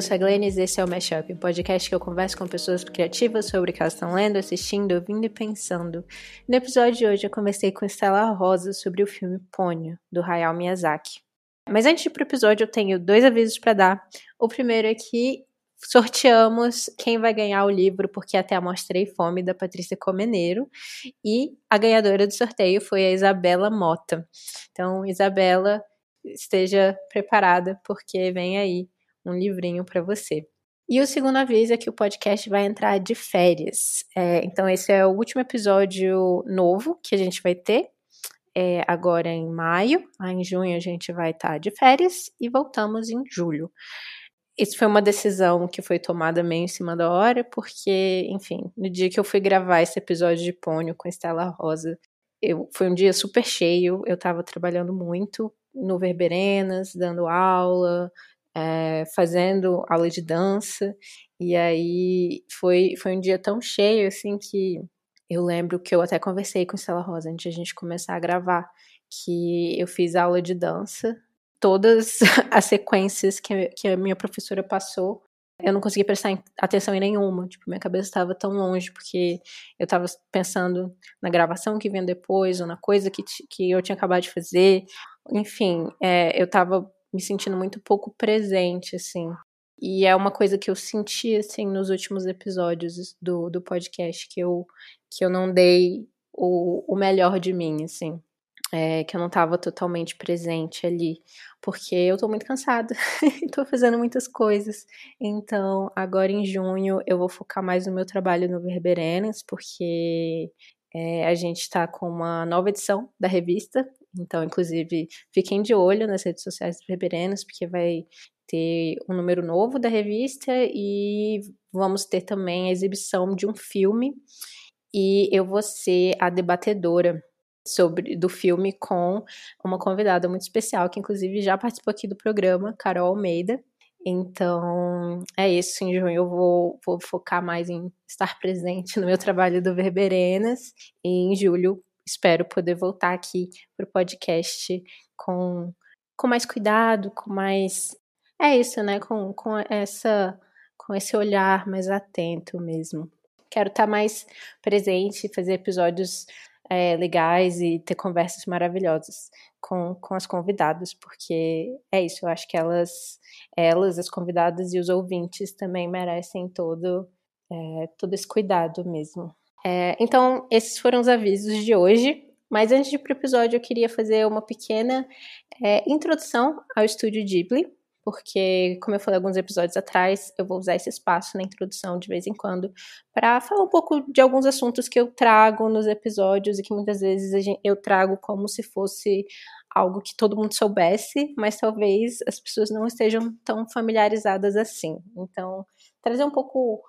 Eu sou a Glennis e esse é o Mashup, um podcast que eu converso com pessoas criativas sobre o que elas estão lendo, assistindo, ouvindo e pensando. No episódio de hoje eu conversei com Estela Rosa sobre o filme Pônio, do Hayao Miyazaki. Mas antes de ir pro episódio, eu tenho dois avisos para dar. O primeiro é que sorteamos quem vai ganhar o livro Porque Até a Mostrei Fome, da Patrícia Comeneiro. E a ganhadora do sorteio foi a Isabela Mota. Então, Isabela, esteja preparada, porque vem aí um livrinho para você. E o segundo aviso é que o podcast vai entrar de férias. É, então, esse é o último episódio novo que a gente vai ter. É, agora em maio, aí em junho a gente vai estar tá de férias e voltamos em julho. Isso foi uma decisão que foi tomada meio em cima da hora, porque, enfim, no dia que eu fui gravar esse episódio de Pônio com Estela Rosa, eu, foi um dia super cheio, eu estava trabalhando muito no Verberenas, dando aula, é, fazendo aula de dança, e aí foi, foi um dia tão cheio, assim, que eu lembro que eu até conversei com Estela Rosa antes de a gente começar a gravar, que eu fiz aula de dança todas as sequências que, que a minha professora passou, eu não consegui prestar atenção em nenhuma. Tipo, minha cabeça estava tão longe, porque eu estava pensando na gravação que vinha depois, ou na coisa que, que eu tinha acabado de fazer. Enfim, é, eu estava me sentindo muito pouco presente, assim. E é uma coisa que eu senti, assim, nos últimos episódios do, do podcast, que eu, que eu não dei o, o melhor de mim, assim é, que eu não estava totalmente presente ali, porque eu tô muito cansada e tô fazendo muitas coisas. Então, agora em junho eu vou focar mais no meu trabalho no Verberenas, porque é, a gente está com uma nova edição da revista. Então, inclusive, fiquem de olho nas redes sociais do Verberenas, porque vai ter um número novo da revista e vamos ter também a exibição de um filme. E eu vou ser a debatedora sobre do filme com uma convidada muito especial que inclusive já participou aqui do programa, Carol Almeida. Então, é isso. Em junho eu vou, vou focar mais em estar presente no meu trabalho do Verberenas. E em julho espero poder voltar aqui para o podcast com, com mais cuidado, com mais. É isso, né? Com, com, essa, com esse olhar mais atento mesmo. Quero estar mais presente, fazer episódios é, legais e ter conversas maravilhosas com, com as convidadas, porque é isso, eu acho que elas, elas, as convidadas e os ouvintes também merecem todo, é, todo esse cuidado mesmo. É, então, esses foram os avisos de hoje. Mas antes de ir para o episódio, eu queria fazer uma pequena é, introdução ao estúdio Ghibli porque, como eu falei alguns episódios atrás, eu vou usar esse espaço na introdução de vez em quando para falar um pouco de alguns assuntos que eu trago nos episódios e que muitas vezes eu trago como se fosse algo que todo mundo soubesse, mas talvez as pessoas não estejam tão familiarizadas assim. Então, trazer um pouco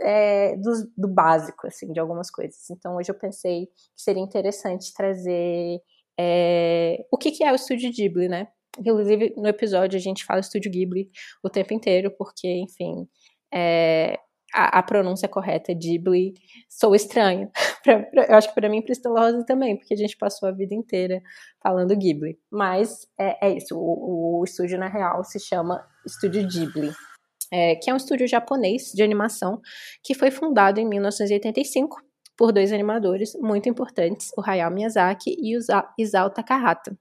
é, do, do, básico, assim, de algumas coisas. Então, hoje eu pensei que seria interessante trazer é, o que, que é o Estúdio Ghibli, né? Inclusive, no episódio a gente fala Estúdio Ghibli o tempo inteiro, porque, enfim, é, a, a, pronúncia correta é Ghibli sou estranho. pra, pra, eu acho que para mim para Rosa também, porque a gente passou a vida inteira falando Ghibli. Mas é, é isso, o, o, estúdio na real se chama Estúdio Ghibli. É, que é um estúdio japonês de animação que foi fundado em 1985 por dois animadores muito importantes, o Hayao Miyazaki e o Isao Takahata.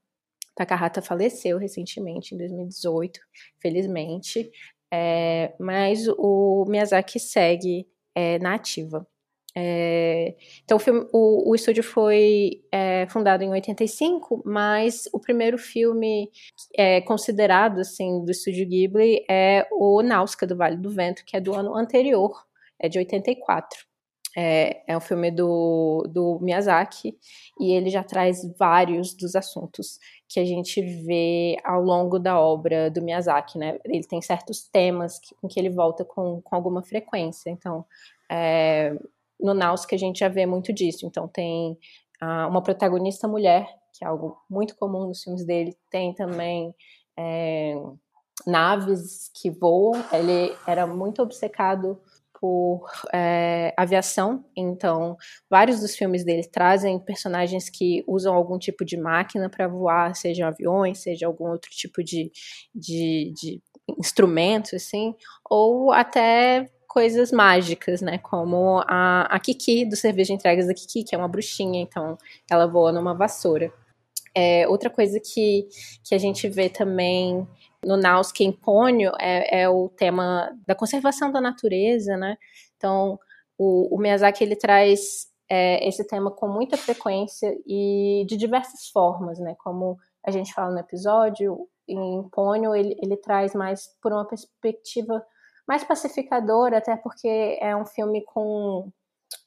Takahata faleceu recentemente, em 2018, felizmente, é, mas o Miyazaki segue é, na ativa. É, então, o, filme, o, o, estúdio foi é, fundado em 85, mas o primeiro filme é, considerado assim, do estúdio Ghibli é o Náusea do Vale do Vento, que é do ano anterior, é de 84. É, é um filme do, do Miyazaki e ele já traz vários dos assuntos que a gente vê ao longo da obra do Miyazaki, né? Ele tem certos temas que, em que ele volta com, com alguma frequência. Então, é, no que a gente já vê muito disso. Então, tem ah, uma protagonista mulher, que é algo muito comum nos filmes dele. Tem também é, naves que voam. Ele era muito obcecado por é, aviação, então vários dos filmes dele trazem personagens que usam algum tipo de máquina para voar, seja aviões, seja algum outro tipo de, de, de instrumentos, assim, ou até coisas mágicas, né? Como a, a Kiki, do serviço de entregas da Kiki, que é uma bruxinha, então ela voa numa vassoura. É, outra coisa que, que a gente vê também no Nausicaa em Pônio é, é, o tema da conservação da natureza, né? Então, o, o Miyazaki, ele traz é, esse tema com muita frequência e de diversas formas, né? Como a gente fala no episódio, em Pônio ele, ele traz mais por uma perspectiva mais pacificadora, até porque é um filme com,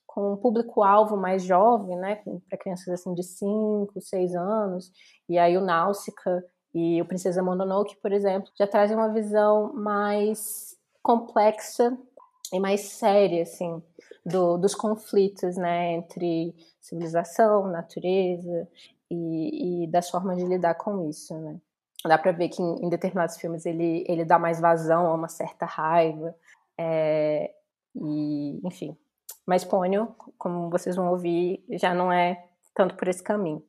com um público-alvo mais jovem, né? Para crianças assim de 5, 6 anos. E aí o Náusica e o Princesa Mononoke, por exemplo, já trazem uma visão mais complexa e mais séria, assim, do, dos conflitos, né, entre civilização, natureza e, e das formas de lidar com isso, né. Dá para ver que em, em, determinados filmes ele, ele dá mais vazão a uma certa raiva, é, e, enfim. Mas Pônio, como vocês vão ouvir, já não é tanto por esse caminho.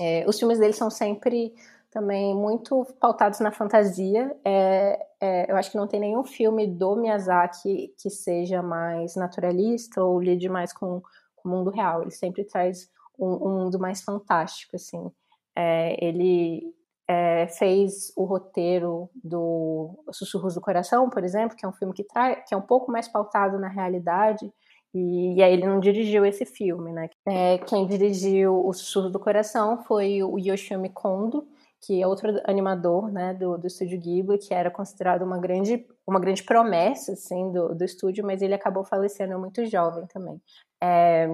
É, os filmes dele são sempre também muito pautados na fantasia. É, é, eu acho que não tem nenhum filme do Miyazaki que seja mais naturalista ou lide mais com, com o mundo real. Ele sempre traz um, um mundo mais fantástico, assim. É, ele é, fez o roteiro do Sussurros do Coração, por exemplo, que é um filme que, traz, que é um pouco mais pautado na realidade, e, e aí ele não dirigiu esse filme, né? É, quem dirigiu O Sussurro do Coração foi o Yoshimi Kondo, que é outro animador né, do, do estúdio Ghibli, que era considerado uma grande, uma grande promessa assim, do, do estúdio, mas ele acabou falecendo muito jovem também. É,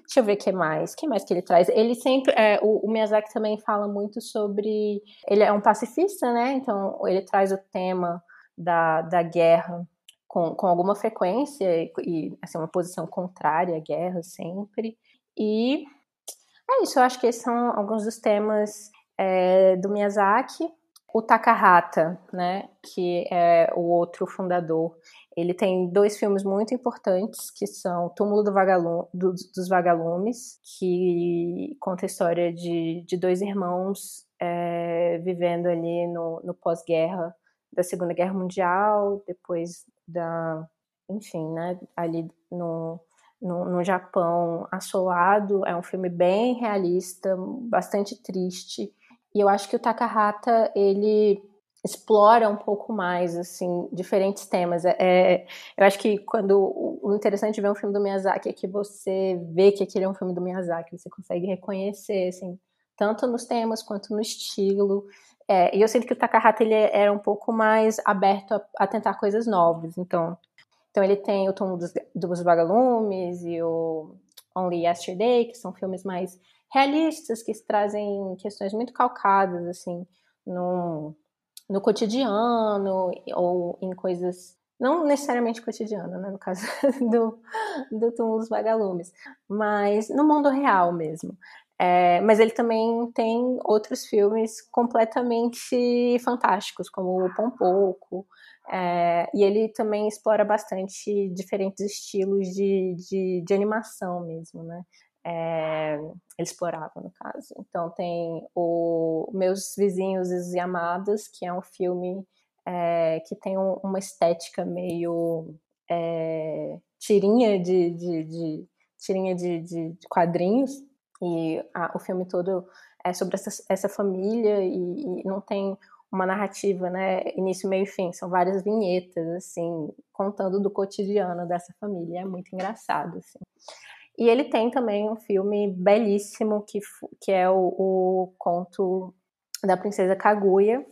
deixa eu ver o que mais. O que mais que ele traz? Ele sempre. É, o, o, Miyazaki também fala muito sobre. Ele é um pacifista, né? Então ele traz o tema da, da guerra com, com alguma frequência e, e assim, uma posição contrária à guerra sempre. E é isso, eu acho que esses são alguns dos temas é, do Miyazaki. O Takahata, né, que é o outro fundador, ele tem dois filmes muito importantes, que são Túmulo do do, dos Vagalumes, que conta a história de, de dois irmãos é, vivendo ali no, no pós-guerra da Segunda Guerra Mundial, depois da, enfim, né, ali no, no, no, Japão assolado. É um filme bem realista, bastante triste. E eu acho que o Takahata, ele explora um pouco mais, assim, diferentes temas. É, é, eu acho que quando o interessante de ver um filme do Miyazaki é que você vê que aquele é um filme do Miyazaki, você consegue reconhecer, assim, tanto nos temas quanto no estilo. É, e eu sinto que o Takahata ele era um pouco mais aberto a, a tentar coisas novas. Então, então ele tem o Túmulo dos, dos Vagalumes e o Only Yesterday, que são filmes mais realistas, que trazem questões muito calcadas, assim, no, no cotidiano ou em coisas não necessariamente cotidiano, né, no caso do, do túmulo dos vagalumes, mas no mundo real mesmo. É, mas ele também tem outros filmes completamente fantásticos, como o Pompoco, é, e ele também explora bastante diferentes estilos de, de, de animação mesmo, né? É, no caso. Então tem o Meus Vizinhos e Amados, que é um filme é, que tem um, uma estética meio é, tirinha de, de, de tirinha de, de, quadrinhos e a, o filme todo é sobre essa, essa família e, e, não tem uma narrativa, né, início, meio e fim, são várias vinhetas, assim, contando do cotidiano dessa família, é muito engraçado, assim. E ele tem também um filme belíssimo que, que é o, o conto da princesa Kaguya,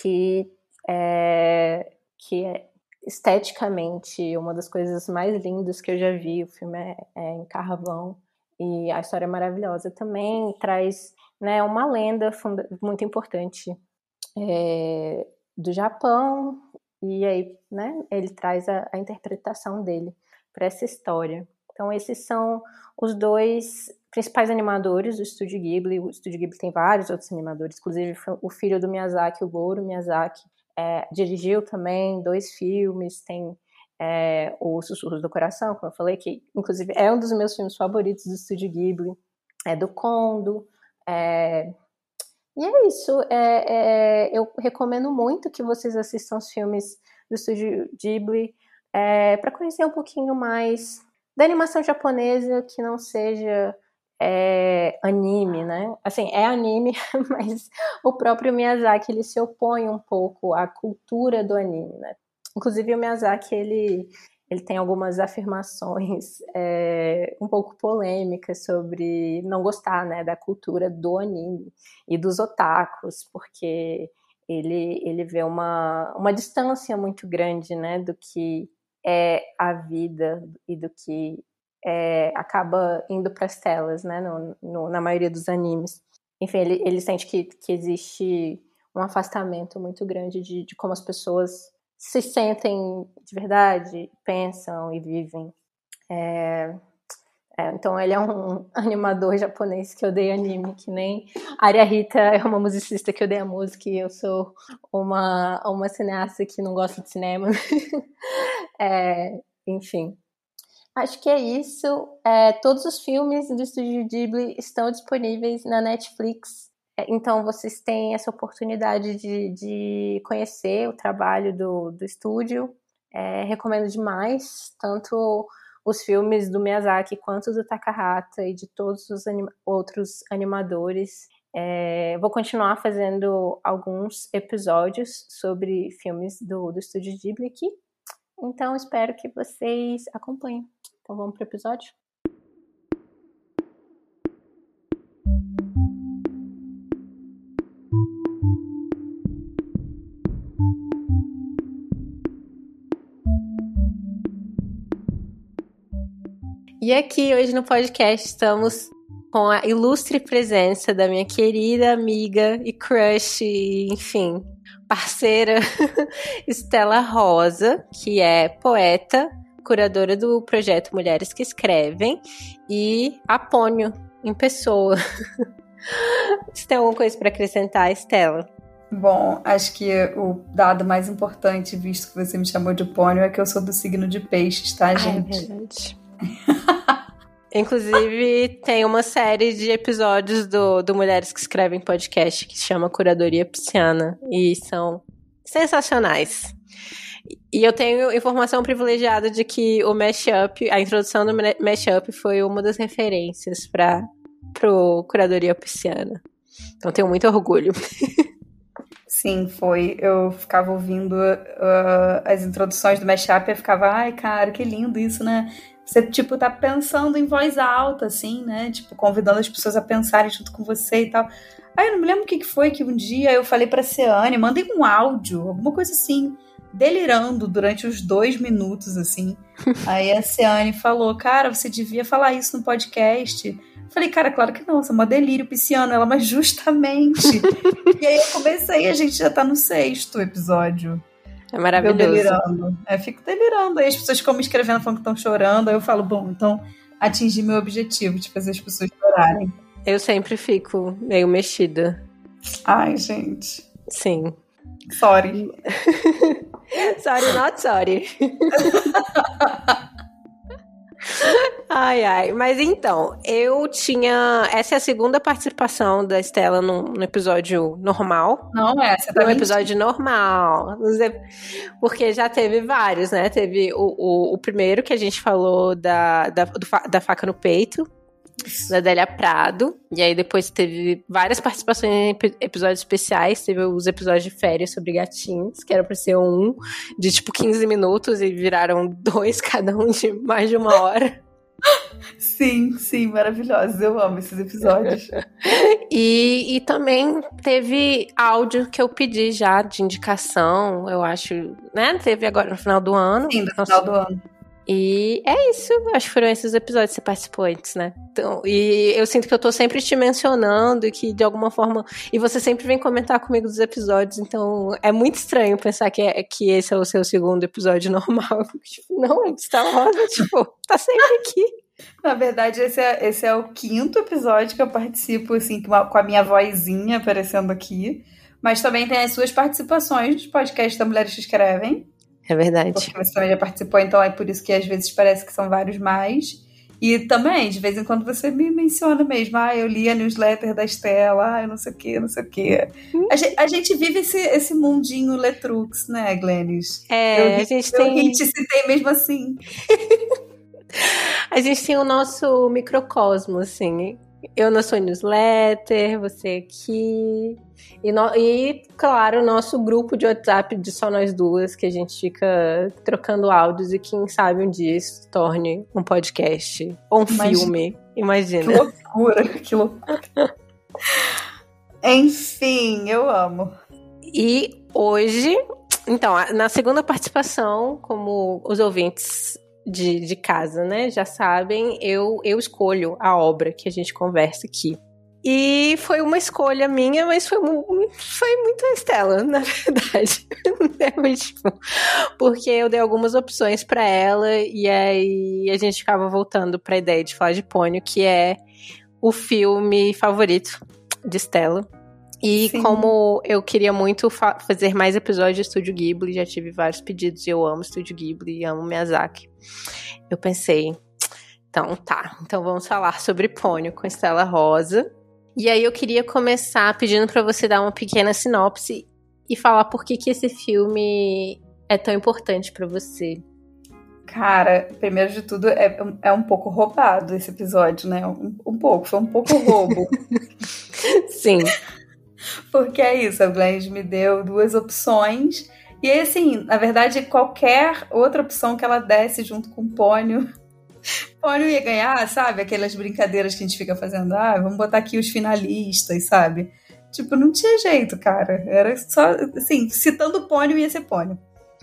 que é, que é esteticamente uma das coisas mais lindas que eu já vi. O filme é, é em carvão e a história é maravilhosa também. Traz né, uma lenda muito importante é, do Japão e aí né, ele traz a, a interpretação dele para essa história. Então, esses são os dois principais animadores do Estúdio Ghibli. O Estúdio Ghibli tem vários outros animadores, inclusive o filho do Miyazaki, o Goro Miyazaki, é, dirigiu também dois filmes. Tem é, o Sussurros do Coração, como eu falei, que inclusive é um dos meus filmes favoritos do Estúdio Ghibli. É do Kondo. É, E é isso. É, é, eu recomendo muito que vocês assistam os filmes do estúdio Ghibli é, para conhecer um pouquinho mais da animação japonesa que não seja é, anime, né? Assim, é anime, mas o próprio Miyazaki ele se opõe um pouco à cultura do anime, né? Inclusive o Miyazaki ele ele tem algumas afirmações é, um pouco polêmicas sobre não gostar né, da cultura do anime e dos otakus, porque ele, ele vê uma, uma distância muito grande né, do que é a vida e do que é, acaba indo para as telas, né, no, no, na maioria dos animes. Enfim, ele, ele sente que, que existe um afastamento muito grande de, de como as pessoas se sentem de verdade, pensam e vivem. É, é, então ele é um animador japonês que odeia anime, que nem Arya Rita é uma musicista que odeia música e eu sou uma, uma cineasta que não gosta de cinema. é, enfim. Acho que é isso. É, todos os filmes do Estúdio Ghibli estão disponíveis na Netflix. É, então vocês têm essa oportunidade de, de conhecer o trabalho do, do estúdio. É, recomendo demais, tanto os filmes do Miyazaki quanto do Takahata e de todos os outros animadores. É, vou continuar fazendo alguns episódios sobre filmes do, do estúdio Ghibli aqui. Então espero que vocês acompanhem. Então vamos para o episódio? E aqui hoje no podcast estamos com a ilustre presença da minha querida amiga e crush, enfim, parceira Estela Rosa, que é poeta, curadora do projeto Mulheres que Escrevem, e Apônio em pessoa. Você tem alguma coisa para acrescentar, Estela? Bom, acho que o dado mais importante, visto que você me chamou de pônio, é que eu sou do signo de peixes, tá, gente? Ai, é verdade. Inclusive, tem uma série de episódios do, do Mulheres que Escrevem Podcast que se chama Curadoria Pisciana. E são sensacionais. E eu tenho informação privilegiada de que o Mashup, a introdução do Mashup foi uma das referências para pro Curadoria Pisciana. Então tenho muito orgulho. Sim, foi. Eu ficava ouvindo uh, as introduções do Mashup e ficava, ai, cara, que lindo isso, né? Você, tipo, tá pensando em voz alta, assim, né? Tipo, convidando as pessoas a pensarem junto com você e tal. Aí eu não me lembro o que, que foi que um dia eu falei pra Ceane, mandei um áudio, alguma coisa assim, delirando durante os dois minutos, assim. Aí a Ceane falou, cara, você devia falar isso no podcast. Falei, cara, claro que não, isso é uma delírio pisciano. Ela, mas justamente. e aí eu comecei, a gente já tá no sexto episódio. É maravilhoso. Eu delirando. É, fico delirando. Aí as pessoas ficam me escrevendo falando que estão chorando. Aí eu falo, bom, então atingi meu objetivo de fazer as pessoas chorarem. Eu sempre fico meio mexida. Ai, gente. Sim. Sorry. sorry, not sorry. Ai, ai. Mas então, eu tinha. Essa é a segunda participação da Estela no, no episódio normal. Não, é, essa tá No episódio normal. Porque já teve vários, né? Teve o, o, o primeiro que a gente falou da, da, do, da faca no peito, da Délia Prado. E aí depois teve várias participações em episódios especiais. Teve os episódios de férias sobre gatinhos, que era pra ser um de tipo 15 minutos e viraram dois, cada um de mais de uma hora. Sim, sim, maravilhosos. Eu amo esses episódios. e, e também teve áudio que eu pedi já de indicação, eu acho, né? Teve agora no final do ano. Sim, no final do ano. E é isso, acho que foram esses episódios que você participou antes, né? Então, e eu sinto que eu tô sempre te mencionando e que de alguma forma. E você sempre vem comentar comigo dos episódios, então é muito estranho pensar que, é, que esse é o seu segundo episódio normal. Tipo, não, é Star Rosa, tipo, tá sempre aqui. Na verdade, esse é, esse é o quinto episódio que eu participo, assim, com a, com a minha vozinha aparecendo aqui. Mas também tem as suas participações nos podcasts da Mulheres que Escrevem. É verdade. Porque você também já participou, então é por isso que às vezes parece que são vários mais. E também, de vez em quando você me menciona mesmo, ah, eu li a newsletter da Estela, ah, eu não sei o que, não sei o que. A gente, a gente vive esse, esse mundinho Letrux, né, Glennis? É, eu, a gente eu tem... Eu te citei mesmo assim. a gente tem o nosso microcosmo, assim. Eu na sua newsletter, você aqui. E, no, e, claro, o nosso grupo de WhatsApp de só nós duas, que a gente fica trocando áudios e quem sabe um dia isso torne um podcast ou um Imagina. filme. Imagina. Que loucura, que loucura. Enfim, eu amo. E hoje, então, na segunda participação, como os ouvintes de, de casa, né, já sabem, eu, eu escolho a obra que a gente conversa aqui. E foi uma escolha minha, mas foi, foi muito a Estela, na verdade. Tipo, porque eu dei algumas opções para ela e aí a gente ficava voltando para a ideia de falar de Pônio, que é o filme favorito de Estela. E Sim. como eu queria muito fa fazer mais episódios de Estúdio Ghibli, já tive vários pedidos e eu amo Estúdio Ghibli e amo Miyazaki. Eu pensei, então tá, então vamos falar sobre Pônio com Estela Rosa. E aí eu queria começar pedindo para você dar uma pequena sinopse e falar por que, que esse filme é tão importante para você. Cara, primeiro de tudo, é, é um pouco roubado esse episódio, né? Um, um pouco, foi um pouco roubo. Sim. Porque é isso, a Blanche me deu duas opções. E assim, na verdade, qualquer outra opção que ela desse junto com o Pônio, Pônio ia ganhar, sabe? Aquelas brincadeiras que a gente fica fazendo. Ah, vamos botar aqui os finalistas, sabe? Tipo, não tinha jeito, cara. Era só, assim, citando Pônio ia ser Pônio.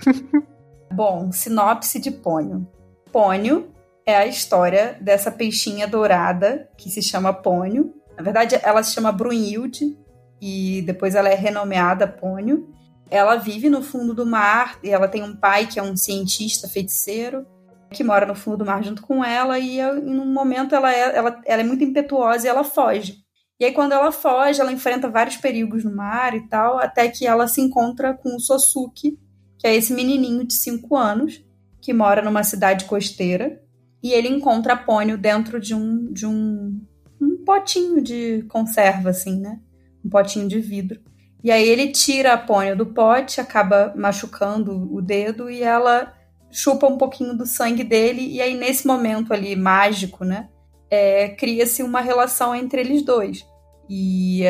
Bom, sinopse de Pônio. Pônio é a história dessa peixinha dourada que se chama Pônio. Na verdade, ela se chama Brunhilde e depois ela é renomeada Pônio. Ela vive no fundo do mar e ela tem um pai que é um cientista feiticeiro que mora no fundo do mar junto com ela e em um momento ela é, ela, ela é muito impetuosa e ela foge. E aí quando ela foge, ela enfrenta vários perigos no mar e tal, até que ela se encontra com o Sosuke, que é esse menininho de 5 anos que mora numa cidade costeira, e ele encontra a Pônio dentro de um de um, um potinho de conserva assim, né? Um potinho de vidro. E aí ele tira a Pônio do pote, acaba machucando o dedo e ela chupa um pouquinho do sangue dele, e aí nesse momento ali mágico, né, é, cria-se uma relação entre eles dois. E,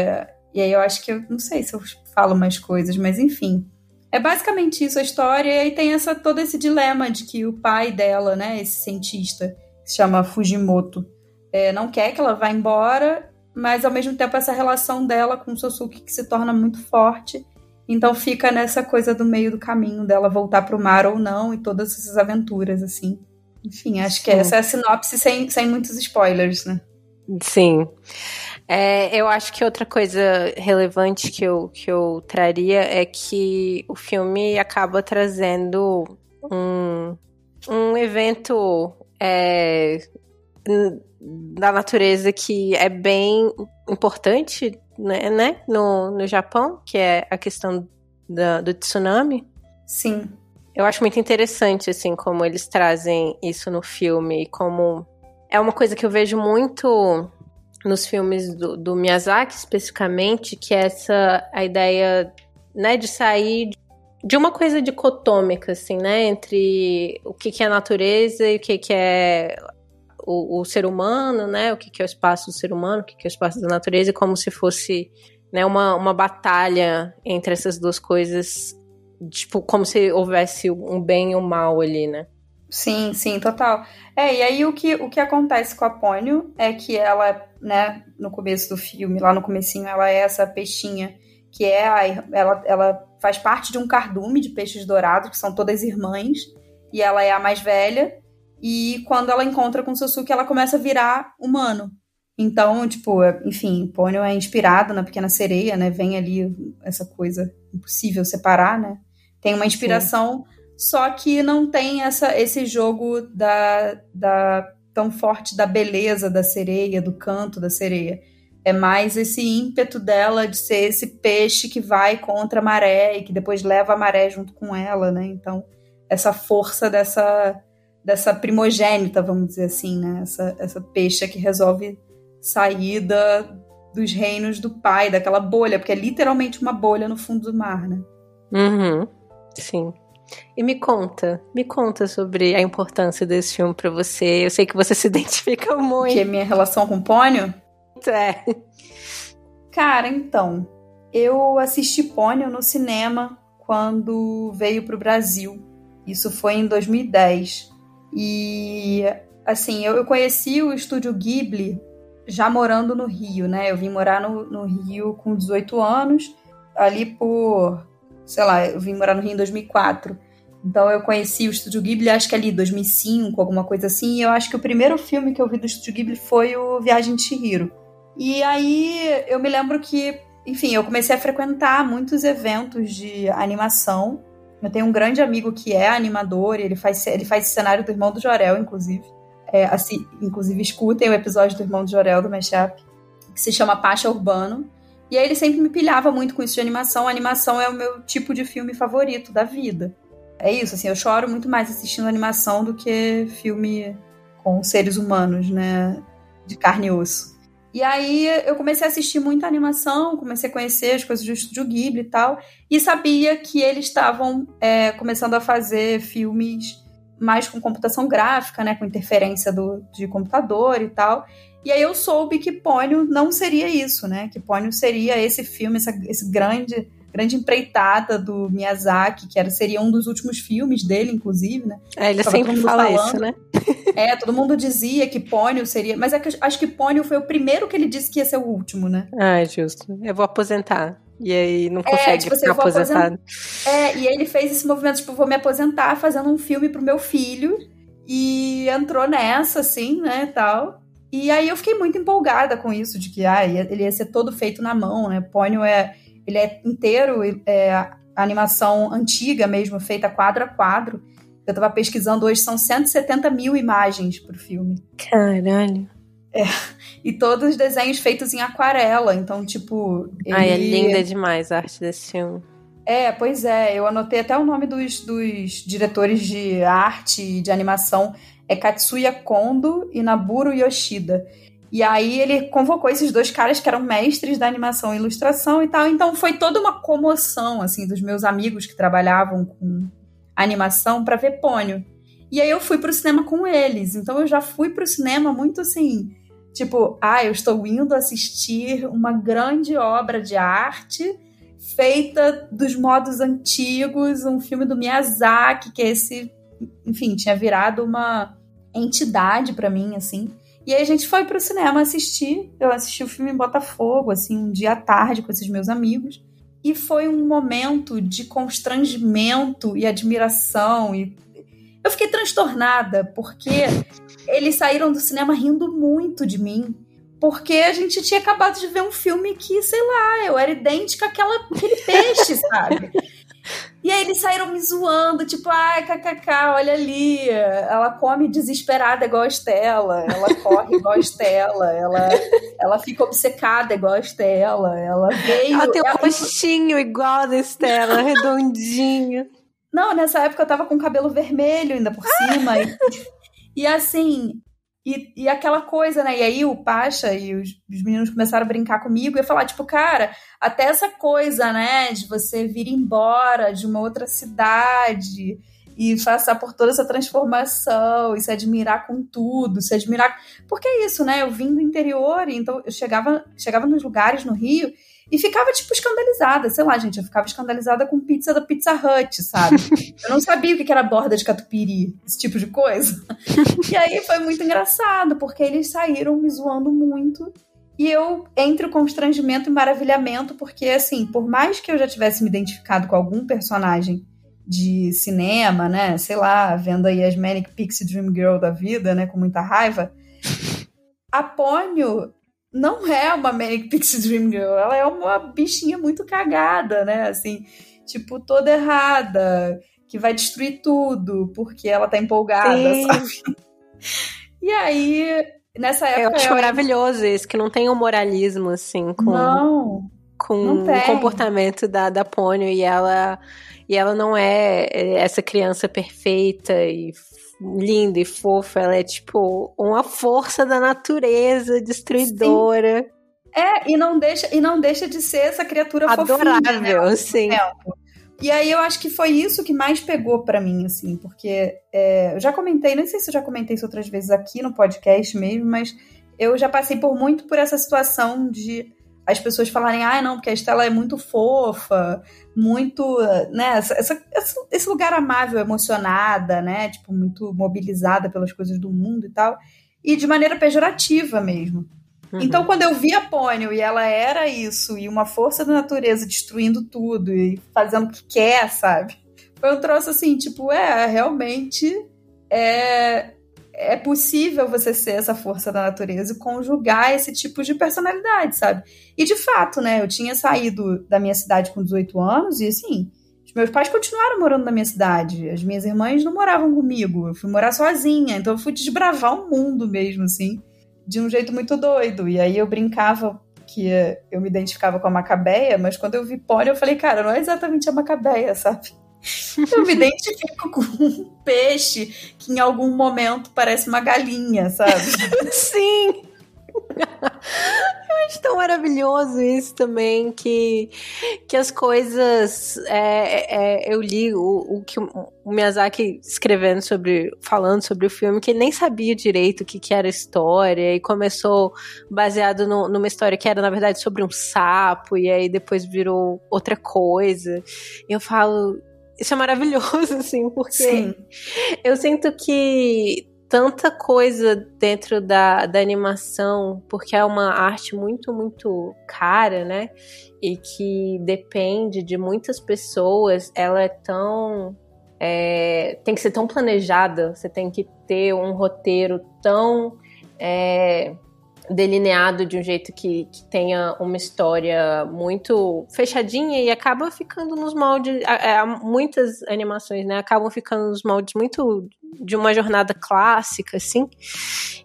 e aí eu acho que eu não sei se eu falo mais coisas, mas enfim. É basicamente isso a história, e aí tem essa, todo esse dilema de que o pai dela, né, esse cientista, que se chama Fujimoto, é, não quer que ela vá embora, mas ao mesmo tempo essa relação dela com o Sosuke que se torna muito forte então fica nessa coisa do meio do caminho dela voltar pro mar ou não e todas essas aventuras, assim. Enfim, acho Sim. que essa é a sinopse sem, sem muitos spoilers, né? Sim. É, eu acho que outra coisa relevante que eu, que eu traria é que o filme acaba trazendo um, um evento é, da natureza que é bem importante né, né no, no Japão, que é a questão da, do tsunami. Sim. Eu acho muito interessante, assim, como eles trazem isso no filme, como é uma coisa que eu vejo muito nos filmes do, do Miyazaki, especificamente, que é essa a ideia, né, de sair de uma coisa dicotômica, assim, né, entre o que, que é natureza e o que, que é o, o ser humano, né? O que, que é o espaço do ser humano, o que, que é o espaço da natureza, e como se fosse né, uma, uma batalha entre essas duas coisas, tipo, como se houvesse um bem e um mal ali, né? Sim, sim, total. É, e aí o que, o que acontece com a Pônio é que ela, né, no começo do filme, lá no comecinho, ela é essa peixinha que é a, ela, ela faz parte de um cardume de peixes dourados, que são todas irmãs, e ela é a mais velha, e quando ela encontra com Sasuke, ela começa a virar humano. Então, tipo, enfim, Pônio é inspirado na Pequena Sereia, né? Vem ali essa coisa impossível separar, né? Tem uma inspiração, Sim. só que não tem essa, esse jogo da, da tão forte da beleza da sereia, do canto da sereia. É mais esse ímpeto dela de ser esse peixe que vai contra a maré e que depois leva a maré junto com ela, né? Então, essa força dessa dessa primogênita, vamos dizer assim, né? Essa, essa peixe que resolve sair da, dos reinos do pai, daquela bolha, porque é literalmente uma bolha no fundo do mar, né? Uhum. Sim. E me conta, me conta sobre a importância desse filme para você. Eu sei que você se identifica muito. Que é minha relação com o Pônio? É. Cara, então, eu assisti Pônio no cinema quando veio pro Brasil. Isso foi em 2010. E assim, eu, eu conheci o estúdio Ghibli já morando no Rio, né? Eu vim morar no, no Rio com 18 anos, ali por sei lá, eu vim morar no Rio em 2004. Então eu conheci o Estúdio Ghibli, acho que ali 2005, alguma coisa assim. E eu acho que o primeiro filme que eu vi do Estúdio Ghibli foi o Viagem de Chihiro. E aí eu me lembro que, enfim, eu comecei a frequentar muitos eventos de animação. Eu tenho um grande amigo que é animador, ele faz, ele faz cenário do Irmão do Jorel, inclusive. É, assim, inclusive, escutem o episódio do Irmão do Jorel, do Mashup, que se chama Pacha Urbano. E aí ele sempre me pilhava muito com isso de animação. A animação é o meu tipo de filme favorito da vida. É isso, assim, eu choro muito mais assistindo animação do que filme com seres humanos, né? De carne e osso. E aí eu comecei a assistir muita animação, comecei a conhecer as coisas do Estúdio Ghibli e tal, e sabia que eles estavam é, começando a fazer filmes mais com computação gráfica, né, com interferência do, de computador e tal. E aí eu soube que Pônio não seria isso, né? Que Pônio seria esse filme, essa, esse grande grande empreitada do Miyazaki, que era, seria um dos últimos filmes dele, inclusive, né? É, ele Tava sempre fala falando. isso, né? é, todo mundo dizia que Pônio seria... Mas é que, acho que Pônio foi o primeiro que ele disse que ia ser o último, né? Ah, é justo. Eu vou aposentar. E aí não é, consegue é, tipo, ficar aposentado. É, e ele fez esse movimento, tipo, vou me aposentar fazendo um filme pro meu filho. E entrou nessa, assim, né, tal. E aí eu fiquei muito empolgada com isso, de que ah, ele ia ser todo feito na mão, né? Pônio é, ele é inteiro, é animação antiga mesmo, feita quadro a quadro. Eu tava pesquisando hoje, são 170 mil imagens pro filme. Caralho. É, e todos os desenhos feitos em aquarela, então, tipo... Ele... Ai, é linda demais a arte desse filme. É, pois é, eu anotei até o nome dos, dos diretores de arte e de animação é Katsuya Kondo e Naburo Yoshida. E aí ele convocou esses dois caras que eram mestres da animação e ilustração e tal. Então foi toda uma comoção assim dos meus amigos que trabalhavam com animação para ver Pônio. E aí eu fui pro cinema com eles. Então eu já fui pro cinema muito assim, tipo, ah, eu estou indo assistir uma grande obra de arte feita dos modos antigos, um filme do Miyazaki, que esse, enfim, tinha virado uma entidade para mim, assim. E aí a gente foi pro cinema assistir. Eu assisti o filme em Botafogo, assim, um dia à tarde com esses meus amigos. E foi um momento de constrangimento e admiração. E eu fiquei transtornada, porque eles saíram do cinema rindo muito de mim. Porque a gente tinha acabado de ver um filme que, sei lá, eu era idêntica àquela, àquele peixe, sabe? E aí eles saíram me zoando, tipo, ai, kkk, olha ali, ela come desesperada igual a Estela, ela corre igual a Estela, ela, ela fica obcecada igual a Estela, ela veio... Ela tem um ela... rostinho igual a da Estela, redondinho. Não, nessa época eu tava com cabelo vermelho ainda por cima, e, e assim, e, e aquela coisa, né? E aí o Pacha e os, os, meninos começaram a brincar comigo e falar, tipo, cara, até essa coisa, né, de você vir embora de uma outra cidade e passar por toda essa transformação e se admirar com tudo, se admirar. Porque é isso, né? Eu vim do interior, então eu chegava, chegava nos lugares no Rio e ficava, tipo, escandalizada. Sei lá, gente, eu ficava escandalizada com pizza da Pizza Hut, sabe? Eu não sabia o que era borda de catupiry, esse tipo de coisa. E aí foi muito engraçado, porque eles saíram me zoando muito. E eu, entre o constrangimento e maravilhamento, porque, assim, por mais que eu já tivesse me identificado com algum personagem de cinema, né? Sei lá, vendo aí as Manic Pixie Dream Girl da vida, né? Com muita raiva. A Pônio não é uma Manic Pixie Dream Girl, ela é uma bichinha muito cagada, né? Assim, tipo, toda errada, que vai destruir tudo porque ela tá empolgada, Sim. sabe? E aí, nessa época. Eu acho eu... maravilhoso isso, que não tem um moralismo, assim, com. Não. Com o comportamento da, da Pônio e ela. E ela não é, é essa criança perfeita e linda e fofa, ela é tipo uma força da natureza destruidora. Sim. É, e não deixa e não deixa de ser essa criatura adorável, fofinha, né, sim. E aí eu acho que foi isso que mais pegou para mim, assim, porque é, eu já comentei, não sei se eu já comentei isso outras vezes aqui no podcast mesmo, mas eu já passei por muito por essa situação de as pessoas falarem, ah, não, porque a Estela é muito fofa, muito, né, essa, essa, esse lugar amável, emocionada, né, tipo, muito mobilizada pelas coisas do mundo e tal, e de maneira pejorativa mesmo. Uhum. Então, quando eu vi a Pônio e ela era isso, e uma força da natureza destruindo tudo e fazendo o que quer, sabe? Foi um troço assim, tipo, é, realmente é, é possível você ser essa força da natureza e conjugar esse tipo de personalidade, sabe? E de fato, né, eu tinha saído da minha cidade com 18 anos e assim, os meus pais continuaram morando na minha cidade. As minhas irmãs não moravam comigo. Eu fui morar sozinha, então eu fui desbravar o mundo mesmo, assim, de um jeito muito doido. E aí eu brincava que eu me identificava com a Macabeia, mas quando eu vi Pony, eu falei, cara, não é exatamente a Macabeia, sabe? Eu me identifico com um peixe que em algum momento parece uma galinha, sabe? Sim! Eu acho tão maravilhoso isso também, que, que as coisas. É, é, eu li o, o que o Miyazaki escrevendo sobre. falando sobre o filme, que ele nem sabia direito o que, que era história, e começou baseado no, numa história que era, na verdade, sobre um sapo, e aí depois virou outra coisa. Eu falo, isso é maravilhoso, assim, porque Sim. eu sinto que tanta coisa dentro da, da animação, porque é uma arte muito, muito cara, né? E que depende de muitas pessoas, ela é tão. É, tem que ser tão planejada, você tem que ter um roteiro tão. É, delineado de um jeito que, que, tenha uma história muito fechadinha e acaba ficando nos moldes. É, muitas animações, né? Acabam ficando nos moldes muito de uma jornada clássica, assim,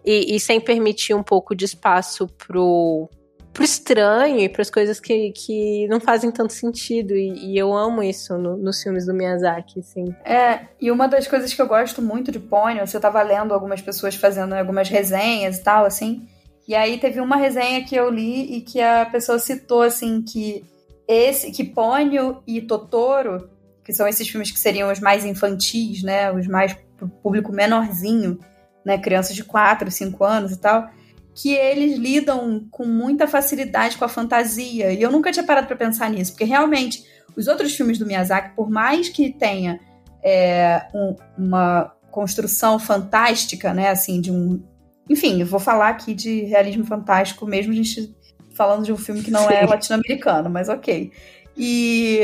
e, e sem permitir um pouco de espaço pro pro estranho e para as coisas que, que não fazem tanto sentido. E, e eu amo isso no, nos filmes do Miyazaki, assim. É, e uma das coisas que eu gosto muito de Ponyo, você tava lendo algumas pessoas fazendo algumas resenhas e tal, assim, e aí teve uma resenha que eu li e que a pessoa citou assim que esse que Ponyo e Totoro, que são esses filmes que seriam os mais infantis, né, os mais público menorzinho, né, crianças de 4, 5 anos e tal, que eles lidam com muita facilidade com a fantasia. E eu nunca tinha parado para pensar nisso, porque realmente os outros filmes do Miyazaki, por mais que tenha é, um, uma construção fantástica, né, assim, de um enfim, eu vou falar aqui de realismo fantástico, mesmo a gente falando de um filme que não é Sim. é latino-americano, mas ok. E,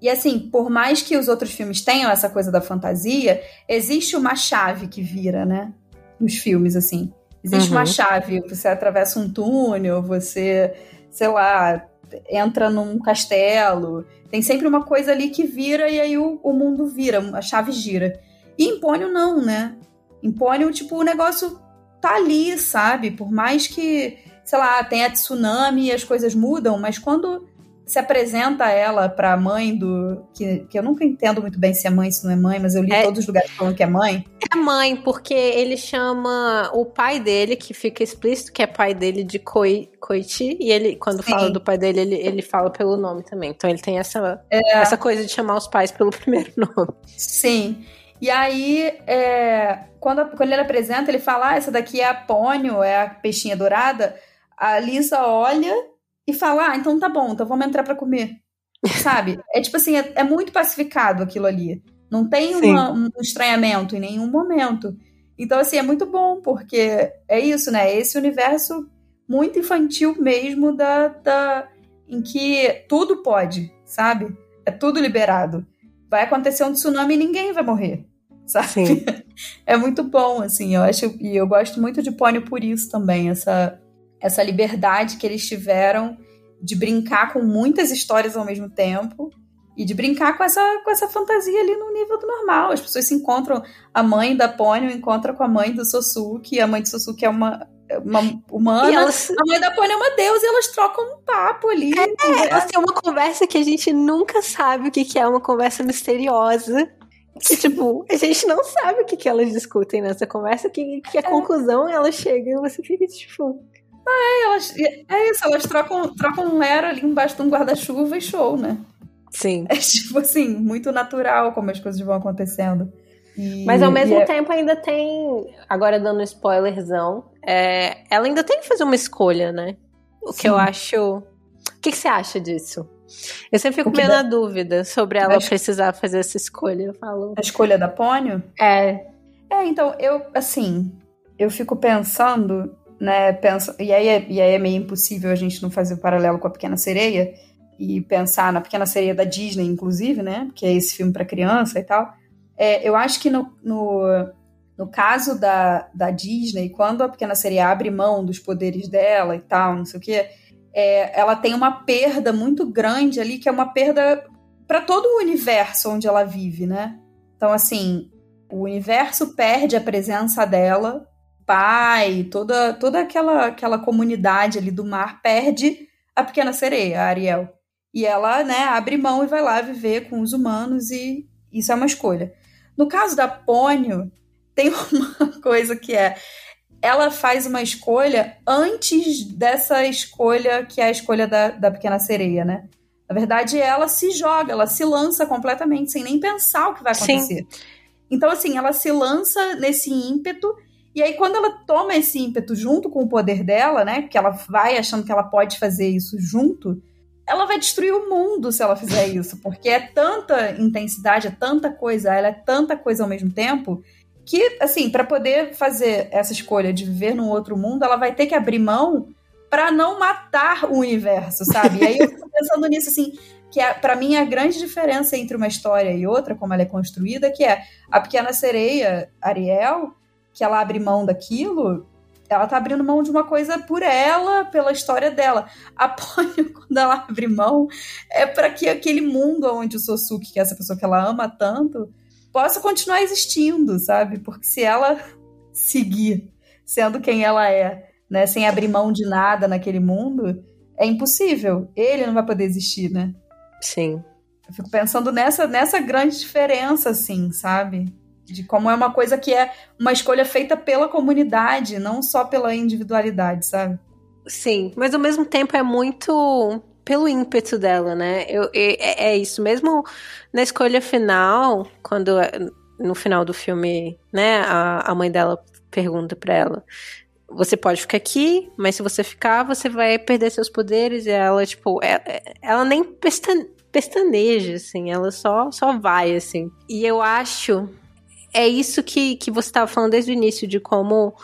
e assim, por mais que os outros filmes tenham essa coisa da fantasia, existe uma chave que vira, né? Nos filmes, assim. Existe uhum. uma chave. Você atravessa um túnel, você, sei lá, entra num castelo. Tem sempre uma coisa ali que vira e aí o, o mundo vira, a chave gira. E em Pônio não, né? Em Pônio, tipo, o negócio tá ali, sabe? Por mais que, sei lá, tenha tsunami e as coisas mudam, mas quando se apresenta ela pra mãe do. Que, que eu nunca entendo muito bem se é mãe, se não é mãe, mas eu li é, todos os lugares falando que é mãe. É mãe, porque ele chama o pai dele, que fica explícito que é pai dele de Koi, Koichi, e ele, quando Sim. fala do pai dele, ele, ele fala pelo nome também. Então ele tem essa, é. essa coisa de chamar os pais pelo primeiro nome. Sim. E aí, é, quando, quando ele apresenta, ele fala: ah, essa daqui é a pônio, é a peixinha dourada. A Lisa olha e fala: ah, então tá bom, então vamos entrar para comer. Sabe? É tipo assim, é, é, muito pacificado aquilo ali. Não tem uma, um estranhamento em nenhum momento. Então, assim, é muito bom, porque é isso, né? Esse universo muito infantil mesmo da, da em que tudo pode, sabe? É tudo liberado. Vai acontecer um tsunami e ninguém vai morrer sabe? Sim. É muito bom, assim, eu acho, e eu gosto muito de Pony por isso também, essa, essa liberdade que eles tiveram de brincar com muitas histórias ao mesmo tempo e de brincar com essa, com essa fantasia ali no nível do normal. As pessoas se encontram, a mãe da Pony encontra com a mãe do Sosuke, a mãe do Sosuke é uma, uma humana, elas... a mãe da Pony é uma deusa e elas trocam um papo ali. É, é assim, uma conversa que a gente nunca sabe o que é uma conversa misteriosa E, tipo, a gente não sabe o que, que elas discutem nessa conversa, que, que a é. conclusão ela chega e você fica tipo. Ah, é, elas, é isso, elas trocam, trocam um era ali embaixo de um guarda-chuva e show, né? Sim. É tipo assim, muito natural como as coisas vão acontecendo. E, Mas ao mesmo é... tempo ainda tem, agora dando spoilerzão, é, ela ainda tem que fazer uma escolha, né? O Sim. que eu acho. O que, que você acha disso? Eu sempre fico meio na dúvida sobre ela precisar fazer essa escolha. Eu falo. A escolha da Pônio? É. É, então, eu, assim, eu fico pensando, né, penso, e, aí é, e aí é meio impossível a gente não fazer o paralelo com a Pequena Sereia e pensar na Pequena Sereia da Disney, inclusive, né, que é esse filme para criança e tal. É, eu acho que no, no, no caso da, da Disney, quando a Pequena Sereia abre mão dos poderes dela e tal, não sei o quê, é, ela tem uma perda muito grande ali, que é uma perda para todo o universo onde ela vive, né? Então, assim, o universo perde a presença dela, pai, toda, toda aquela, aquela comunidade ali do mar perde a pequena sereia, a Ariel. E ela, né, abre mão e vai lá viver com os humanos e isso é uma escolha. No caso da Pônio, tem uma coisa que é ela faz uma escolha antes dessa escolha que é a escolha da, da pequena sereia, né? Na verdade, ela se joga, ela se lança completamente, sem nem pensar o que vai acontecer. Sim. Então, assim, ela se lança nesse ímpeto, e aí, quando ela toma esse ímpeto junto com o poder dela, né? Porque ela vai achando que ela pode fazer isso junto, ela vai destruir o mundo se ela fizer isso, porque é tanta intensidade, é tanta coisa, ela é tanta coisa ao mesmo tempo que, assim, para poder fazer essa escolha de viver num outro mundo, ela vai ter que abrir mão para não matar o universo, sabe? E aí eu fico pensando nisso, assim, que é, para mim a grande diferença entre uma história e outra, como ela é construída, que é a pequena sereia, Ariel, que ela abre mão daquilo, ela tá abrindo mão de uma coisa por ela, pela história dela. A Ponyo, quando ela abre mão, é para que aquele mundo onde o Sosuke, que é essa pessoa que ela ama tanto, possa continuar existindo, sabe? Porque se ela seguir sendo quem ela é, né, sem abrir mão de nada naquele mundo, é impossível. Ele não vai poder existir, né? Sim. Eu fico pensando nessa, nessa grande diferença, assim, sabe? De como é uma coisa que é uma escolha feita pela comunidade, não só pela individualidade, sabe? Sim, mas ao mesmo tempo é muito pelo ímpeto dela, né? Eu, é, é, isso. Mesmo na escolha final, quando no final do filme, né, a, a mãe dela pergunta para ela: você pode ficar aqui, mas se você ficar, você vai perder seus poderes. E ela, tipo, é, é, ela nem pestaneja, assim, ela só, só vai, assim. E eu acho. É isso que, que você estava falando desde o início, de como.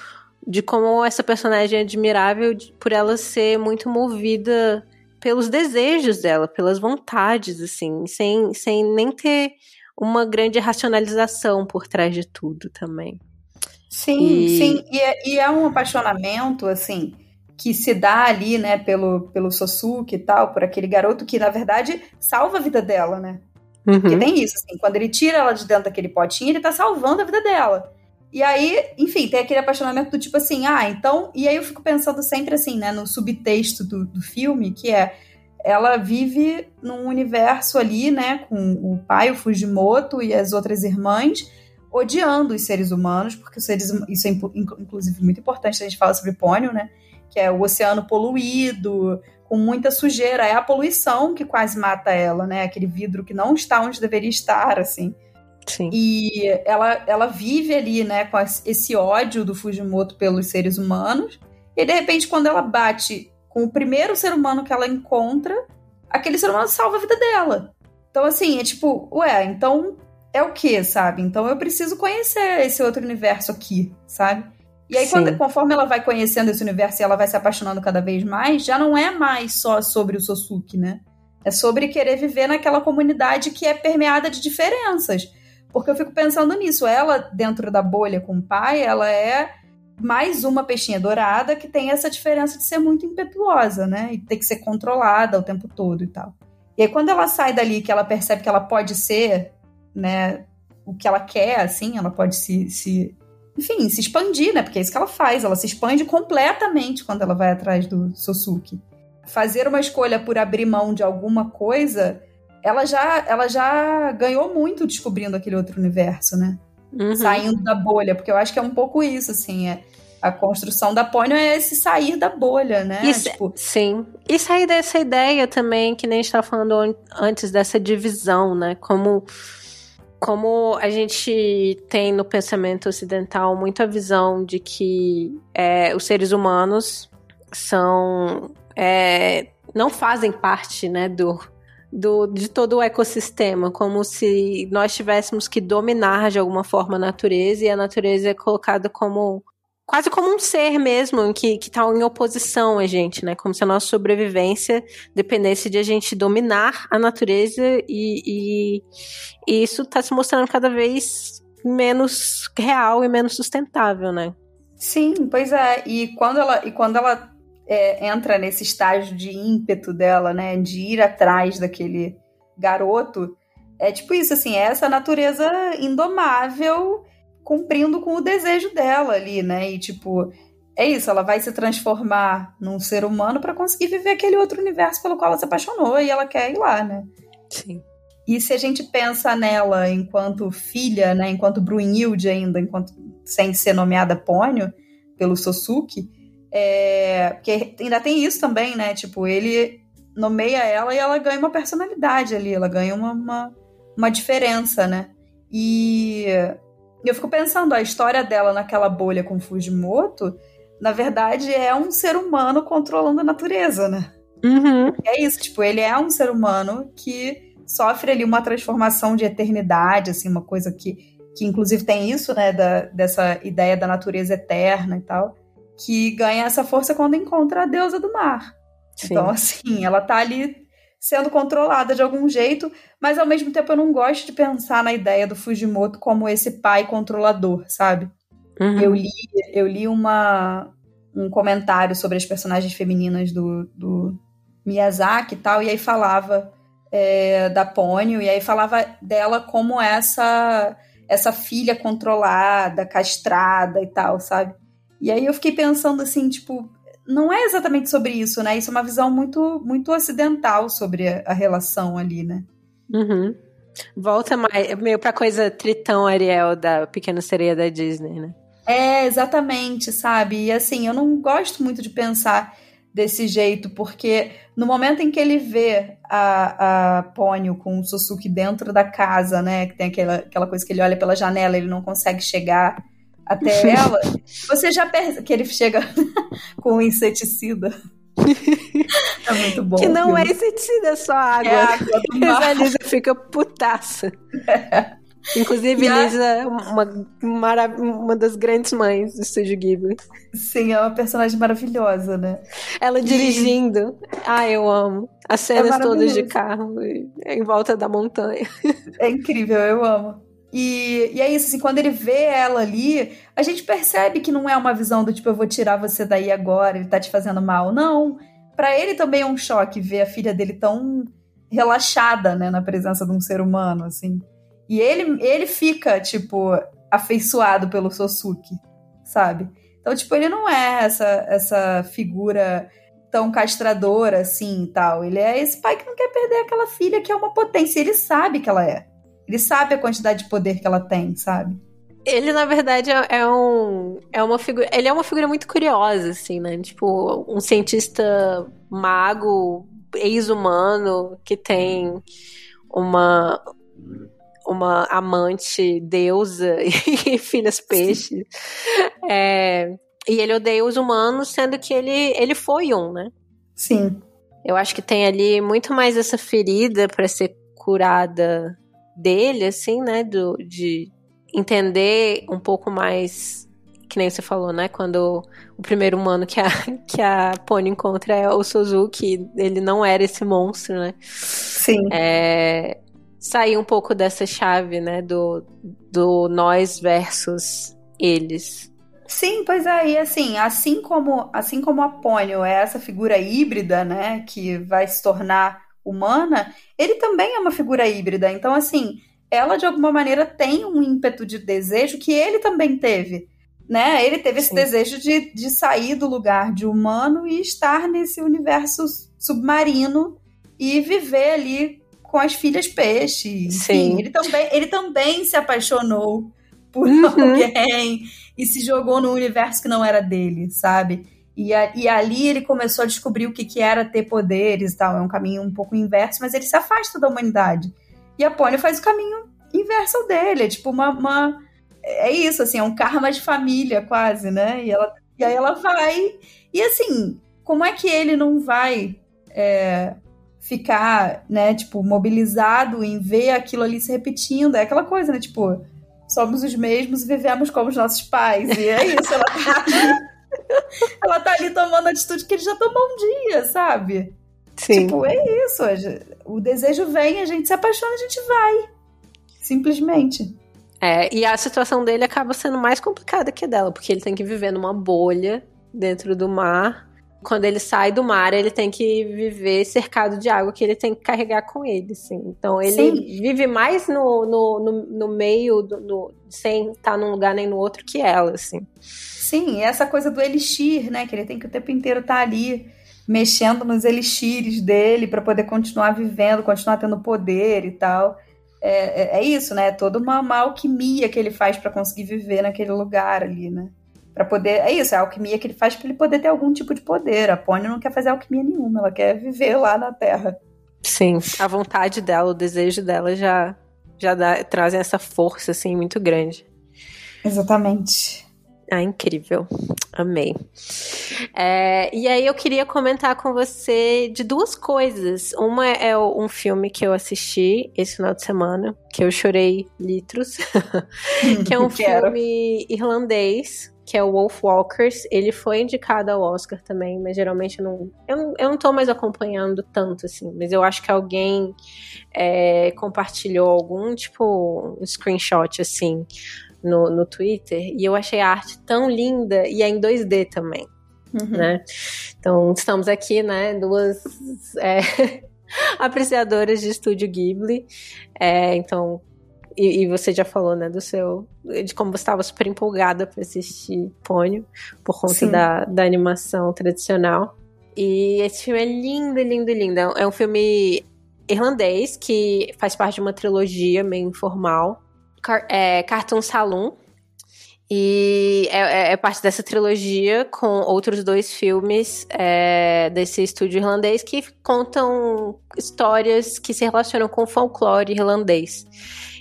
De como essa personagem é admirável por ela ser muito movida pelos desejos dela, pelas vontades, assim, sem, sem nem ter uma grande racionalização por trás de tudo também. Sim, e... sim, e é, e é, um apaixonamento, assim, que se dá ali, né, pelo, pelo Sosuke e tal, por aquele garoto que, na verdade, salva a vida dela, né? Uhum. Porque tem isso, assim, quando ele tira ela de dentro daquele potinho, ele tá salvando a vida dela. E aí, enfim, tem aquele apaixonamento do tipo assim, ah, então. E aí eu fico pensando sempre assim, né, no subtexto do, do filme, que é ela vive num universo ali, né, com o pai, o Fujimoto e as outras irmãs, odiando os seres humanos, porque os seres, isso é inclusive muito importante, a gente fala sobre Pônio, né, que é o oceano poluído, com muita sujeira, é a poluição que quase mata ela, né, aquele vidro que não está onde deveria estar, assim. Sim. E ela, ela vive ali, né, com esse ódio do Fujimoto pelos seres humanos. E de repente, quando ela bate com o primeiro ser humano que ela encontra, aquele ser humano salva a vida dela. Então, assim, é tipo, ué, então é o que, sabe? Então eu preciso conhecer esse outro universo aqui, sabe? E aí, quando, conforme ela vai conhecendo esse universo e ela vai se apaixonando cada vez mais, já não é mais só sobre o Sosuke, né? É sobre querer viver naquela comunidade que é permeada de diferenças. Porque eu fico pensando nisso. Ela, dentro da bolha com o pai, ela é mais uma peixinha dourada que tem essa diferença de ser muito impetuosa, né? E ter que ser controlada o tempo todo e tal. E aí, quando ela sai dali, que ela percebe que ela pode ser, né, o que ela quer, assim, ela pode se, se enfim, se expandir, né? Porque é isso que ela faz. Ela se expande completamente quando ela vai atrás do Sosuke. Fazer uma escolha por abrir mão de alguma coisa ela já, ela já ganhou muito descobrindo aquele outro universo, né? Uhum. Saindo da bolha, porque eu acho que é um pouco isso, assim, é a construção da Pônio é esse sair da bolha, né? Isso, tipo... Sim. E sair dessa ideia também, que nem a gente estava falando antes, dessa divisão, né? Como, como a gente tem no pensamento ocidental muita visão de que é, os seres humanos são. É, não fazem parte, né, do, do, de todo o ecossistema, como se nós tivéssemos que dominar de alguma forma a natureza e a natureza é colocada como quase como um ser mesmo que, que tá em oposição a gente, né? Como se a nossa sobrevivência dependesse de a gente dominar a natureza e, e, e isso tá se mostrando cada vez menos real e menos sustentável, né? Sim, pois é. E quando ela, e quando ela é, entra nesse estágio de ímpeto dela, né, de ir atrás daquele garoto, é tipo isso, assim, é essa natureza indomável cumprindo com o desejo dela ali, né? E tipo, é isso, ela vai se transformar num ser humano para conseguir viver aquele outro universo pelo qual ela se apaixonou e ela quer ir lá, né? Sim. E se a gente pensa nela enquanto filha, né, enquanto Brunhilde ainda, enquanto sem ser nomeada Pônio pelo Sosuke, é, porque ainda tem isso também, né? Tipo, ele nomeia ela e ela ganha uma personalidade ali, ela ganha uma, uma, uma diferença, né? E eu fico pensando, a história dela naquela bolha com Fujimoto, na verdade, é um ser humano controlando a natureza, né? Uhum. É isso, tipo, ele é um ser humano que sofre ali uma transformação de eternidade, assim, uma coisa que, que inclusive tem isso, né, da, dessa ideia da natureza eterna e tal, que ganha essa força quando encontra a deusa do mar. Sim. Então, assim, ela tá ali sendo controlada de algum jeito, mas ao mesmo tempo eu não gosto de pensar na ideia do Fujimoto como esse pai controlador, sabe? Uhum. Eu li, eu li uma, um comentário sobre as personagens femininas do, do Miyazaki e tal, e aí falava é, da Pônio, e aí falava dela como essa essa filha controlada, castrada e tal, sabe? E aí eu fiquei pensando assim, tipo, não é exatamente sobre isso, né? Isso é uma visão muito, muito ocidental sobre a, a relação ali, né? Uhum. Volta mais, meio pra coisa Tritão Ariel da Pequena Sereia da Disney, né? É, exatamente, sabe? E assim, eu não gosto muito de pensar desse jeito, porque no momento em que ele vê a, a Pônio com o Susuki dentro da casa, né? Que tem aquela, aquela coisa que ele olha pela janela, ele não consegue chegar até ela, você já percebe que ele chega com um inseticida. É muito bom. Que não é inseticida, é só água. É água do mar. a Lisa fica putaça. É. Inclusive, e Lisa é uma, uma, uma das grandes mães do Estúdio Ghibli. Sim, é uma personagem maravilhosa, né? Ela dirigindo. E... Ah, eu amo. As cenas é todas de carro em volta da montanha. É incrível, eu amo. E, e é isso, assim, quando ele vê ela ali, a gente percebe que não é uma visão do tipo, eu vou tirar você daí agora, ele tá te fazendo mal. Não. para ele também é um choque ver a filha dele tão relaxada, né, na presença de um ser humano, assim. E ele, ele fica, tipo, afeiçoado pelo Sosuke, sabe? Então, tipo, ele não é essa, essa figura tão castradora assim e tal. Ele é esse pai que não quer perder aquela filha que é uma potência. Ele sabe que ela é. Ele sabe a quantidade de poder que ela tem, sabe? Ele, na verdade, é, é um. É uma figura. Ele é uma figura muito curiosa, assim, né? Tipo, um cientista mago, ex-humano, que tem uma. Uma amante deusa e filhas peixes. É, e ele odeia os humanos, sendo que ele, ele foi um, né? Sim. Eu acho que tem ali muito mais essa ferida para ser curada dele, assim, né? Do, de entender um pouco mais, que nem você falou, né? Quando o primeiro humano que a, que a Pony encontra é o Suzuki, ele não era esse monstro, né? Sim. É, sair um pouco dessa chave, né? Do, do nós versus eles. Sim, pois é, e assim, assim como, assim como a Pônio é essa figura híbrida, né, que vai se tornar humana, ele também é uma figura híbrida. Então, assim, ela de alguma maneira tem um ímpeto de desejo que ele também teve. Né? Ele teve esse Sim. desejo de, de sair do lugar de humano e estar nesse universo submarino e viver ali com as filhas peixe. Sim. ele também, ele também se apaixonou por uhum. alguém e se jogou num universo que não era dele, sabe? E, a, e ali ele começou a descobrir o que, que era ter poderes e tal. É um caminho um pouco inverso, mas ele se afasta da humanidade. E a Pony faz o caminho inverso dele. É tipo uma, uma. É isso, assim, é um karma de família, quase, né? E, ela, e aí ela vai. E assim, como é que ele não vai é, ficar, né, tipo, mobilizado em ver aquilo ali se repetindo? É aquela coisa, né? Tipo, somos os mesmos e vivemos como os nossos pais. E é isso, ela tá. ela tá ali tomando a atitude que ele já tomou um dia, sabe? Sim. Tipo, é isso. O desejo vem, a gente se apaixona, a gente vai. Simplesmente. É, e a situação dele acaba sendo mais complicada que a dela, porque ele tem que viver numa bolha dentro do mar. Quando ele sai do mar, ele tem que viver cercado de água que ele tem que carregar com ele, assim. Então ele Sim. vive mais no, no, no, no meio, do, no, sem estar num lugar nem no outro que ela, assim. Sim, essa coisa do elixir, né? Que ele tem que o tempo inteiro estar tá ali mexendo nos elixires dele para poder continuar vivendo, continuar tendo poder e tal. É, é, é isso, né? É toda uma, uma alquimia que ele faz para conseguir viver naquele lugar ali, né? Para poder. É isso, é a alquimia que ele faz para ele poder ter algum tipo de poder. A Pony não quer fazer alquimia nenhuma, ela quer viver lá na Terra. Sim, a vontade dela, o desejo dela já, já dá, trazem essa força, assim, muito grande. Exatamente. Ah, incrível. Amei. É, e aí eu queria comentar com você de duas coisas. Uma é um filme que eu assisti esse final de semana, que eu chorei litros, que é um filme irlandês, que é o Wolf Walkers. Ele foi indicado ao Oscar também, mas geralmente eu não, eu, eu não tô mais acompanhando tanto, assim. Mas eu acho que alguém é, compartilhou algum, tipo, um screenshot, assim, no, no Twitter e eu achei a arte tão linda e é em 2D também. Uhum. Né? Então, estamos aqui, né? Duas é, apreciadoras de estúdio Ghibli. É, então, e, e, você já falou, né, do seu. de como você estava super empolgada para assistir Pônio, por conta da, da animação tradicional. E esse filme é lindo, lindo, lindo. É um filme irlandês que faz parte de uma trilogia meio informal é, Cartoon Saloon. E é, é, é, parte dessa trilogia com outros dois filmes é, desse estúdio irlandês que contam histórias que se relacionam com o folclore irlandês.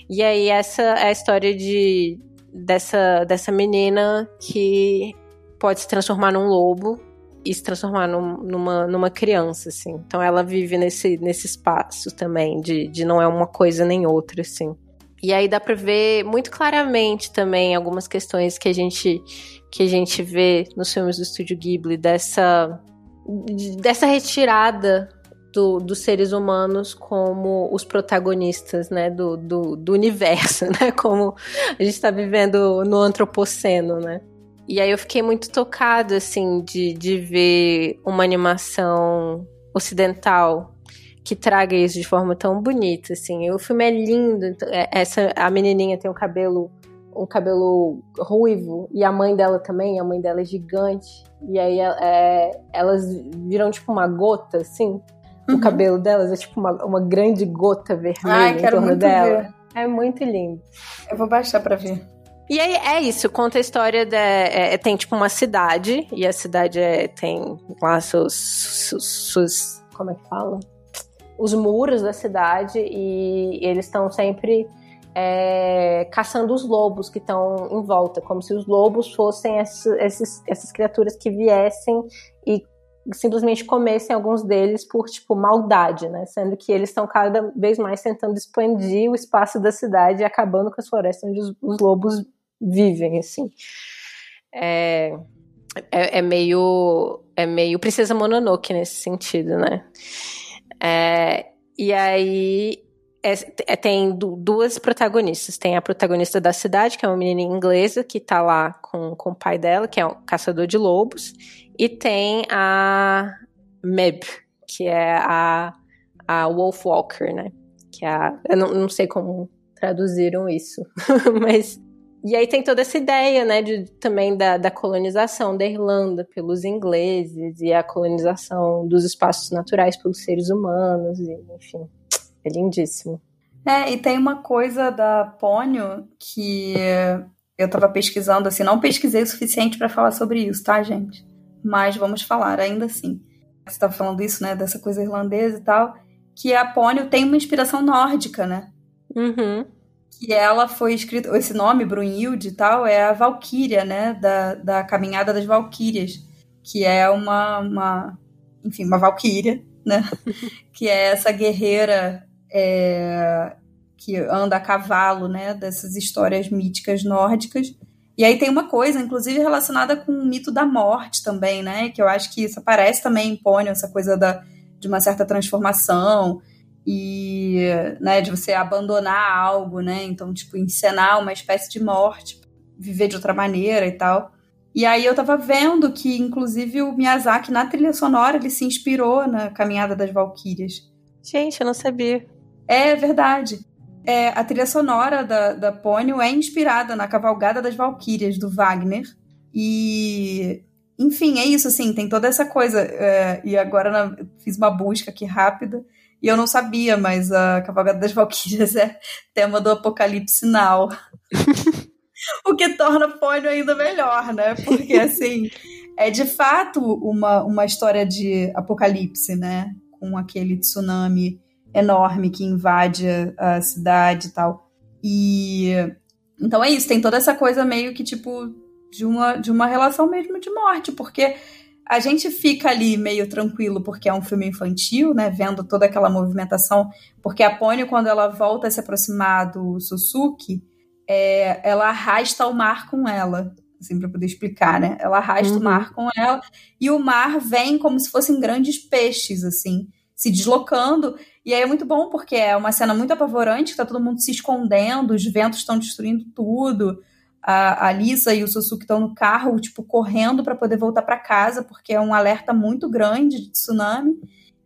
E aí essa é a história de, dessa, dessa menina que pode se transformar num lobo e se transformar num, numa, numa criança, assim. Então ela vive nesse, nesse espaço também, de, de não é uma coisa nem outra, assim. E aí dá para ver muito claramente também algumas questões que a gente que a gente vê nos filmes do estúdio Ghibli dessa dessa retirada do, dos seres humanos como os protagonistas, né, do, do, do universo, né, como a gente está vivendo no antropoceno, né. E aí eu fiquei muito tocado, assim, de, de ver uma animação ocidental que traga isso de forma tão bonita, assim. O filme é lindo. Então, é, essa a menininha tem um cabelo um cabelo ruivo e a mãe dela também, a mãe dela é gigante. E aí é, elas viram tipo uma gota, assim. Uhum. O cabelo delas é tipo uma, uma grande gota vermelha Ai, em torno dela. Ver. É muito lindo. Eu vou baixar pra ver. E aí é isso, conta a história da. É, é, tem tipo uma cidade, e a cidade é, tem lá seus, seus, seus. Como é que fala? Os muros da cidade e eles estão sempre é, caçando os lobos que estão em volta, como se os lobos fossem esses, essas criaturas que viessem e simplesmente comessem alguns deles por tipo maldade, né? Sendo que eles estão cada vez mais tentando expandir o espaço da cidade e acabando com as florestas onde os, os lobos vivem, assim. É, é, é, meio é meio Princesa Mononoke nesse sentido, né? É, e aí é, é, tem duas protagonistas. Tem a protagonista da cidade, que é uma menina inglesa que tá lá com, com o pai dela, que é um caçador de lobos. E tem a Meb, que é a, a Wolf Walker, né? Que é a, eu não, não sei como traduziram isso, mas e aí tem toda essa ideia, né, de, também da, da colonização da Irlanda pelos ingleses e a colonização dos espaços naturais pelos seres humanos, e, enfim. É lindíssimo. É, e tem uma coisa da Pônio que eu tava pesquisando, assim, não pesquisei o suficiente para falar sobre isso, tá, gente? Mas vamos falar ainda assim. Você tava falando isso, né, dessa coisa irlandesa e tal, que a Pônio tem uma inspiração nórdica, né? Uhum. Que ela foi escrita, esse nome, Brunhilde e tal, é a Valquíria, né, da, da Caminhada das Valquírias, que é uma, uma enfim, uma Valquíria, né? que é essa guerreira é, que anda a cavalo, né, dessas histórias míticas nórdicas. E aí tem uma coisa, inclusive relacionada com o mito da morte também, né, que eu acho que isso aparece também em Pônio, essa coisa da, de uma certa transformação e, né, de você abandonar algo, né, então, tipo, encenar uma espécie de morte, viver de outra maneira e tal. E aí eu tava vendo que, inclusive, o Miyazaki, na trilha sonora, ele se inspirou na Caminhada das Valquírias. Gente, eu não sabia. É verdade. É, a trilha sonora da, da Pônio é inspirada na Cavalgada das Valquírias, do Wagner. E, enfim, é isso, assim, tem toda essa coisa. É, e agora na, fiz uma busca aqui rápida, e eu não sabia, mas a Cavalgada das Valquírias é tema do Apocalipse Now. o que torna Pônio ainda melhor, né? Porque, assim, é de fato uma, uma história de apocalipse, né? Com aquele tsunami enorme que invade a, cidade e tal. E então é isso, tem toda essa coisa meio que tipo de uma, de uma relação mesmo de morte, porque a gente fica ali meio tranquilo porque é um filme infantil, né, vendo toda aquela movimentação, porque a Pônio quando ela volta a se aproximar do Suzuki, é, ela arrasta o mar com ela, assim, para poder explicar, né? Ela arrasta uhum. o mar com ela e o mar vem como se fossem grandes peixes, assim, se deslocando e aí é muito bom porque é uma cena muito apavorante, que tá todo mundo se escondendo, os ventos estão destruindo tudo. A, a Lisa e o Susuki estão no carro, tipo, correndo para poder voltar para casa, porque é um alerta muito grande de tsunami.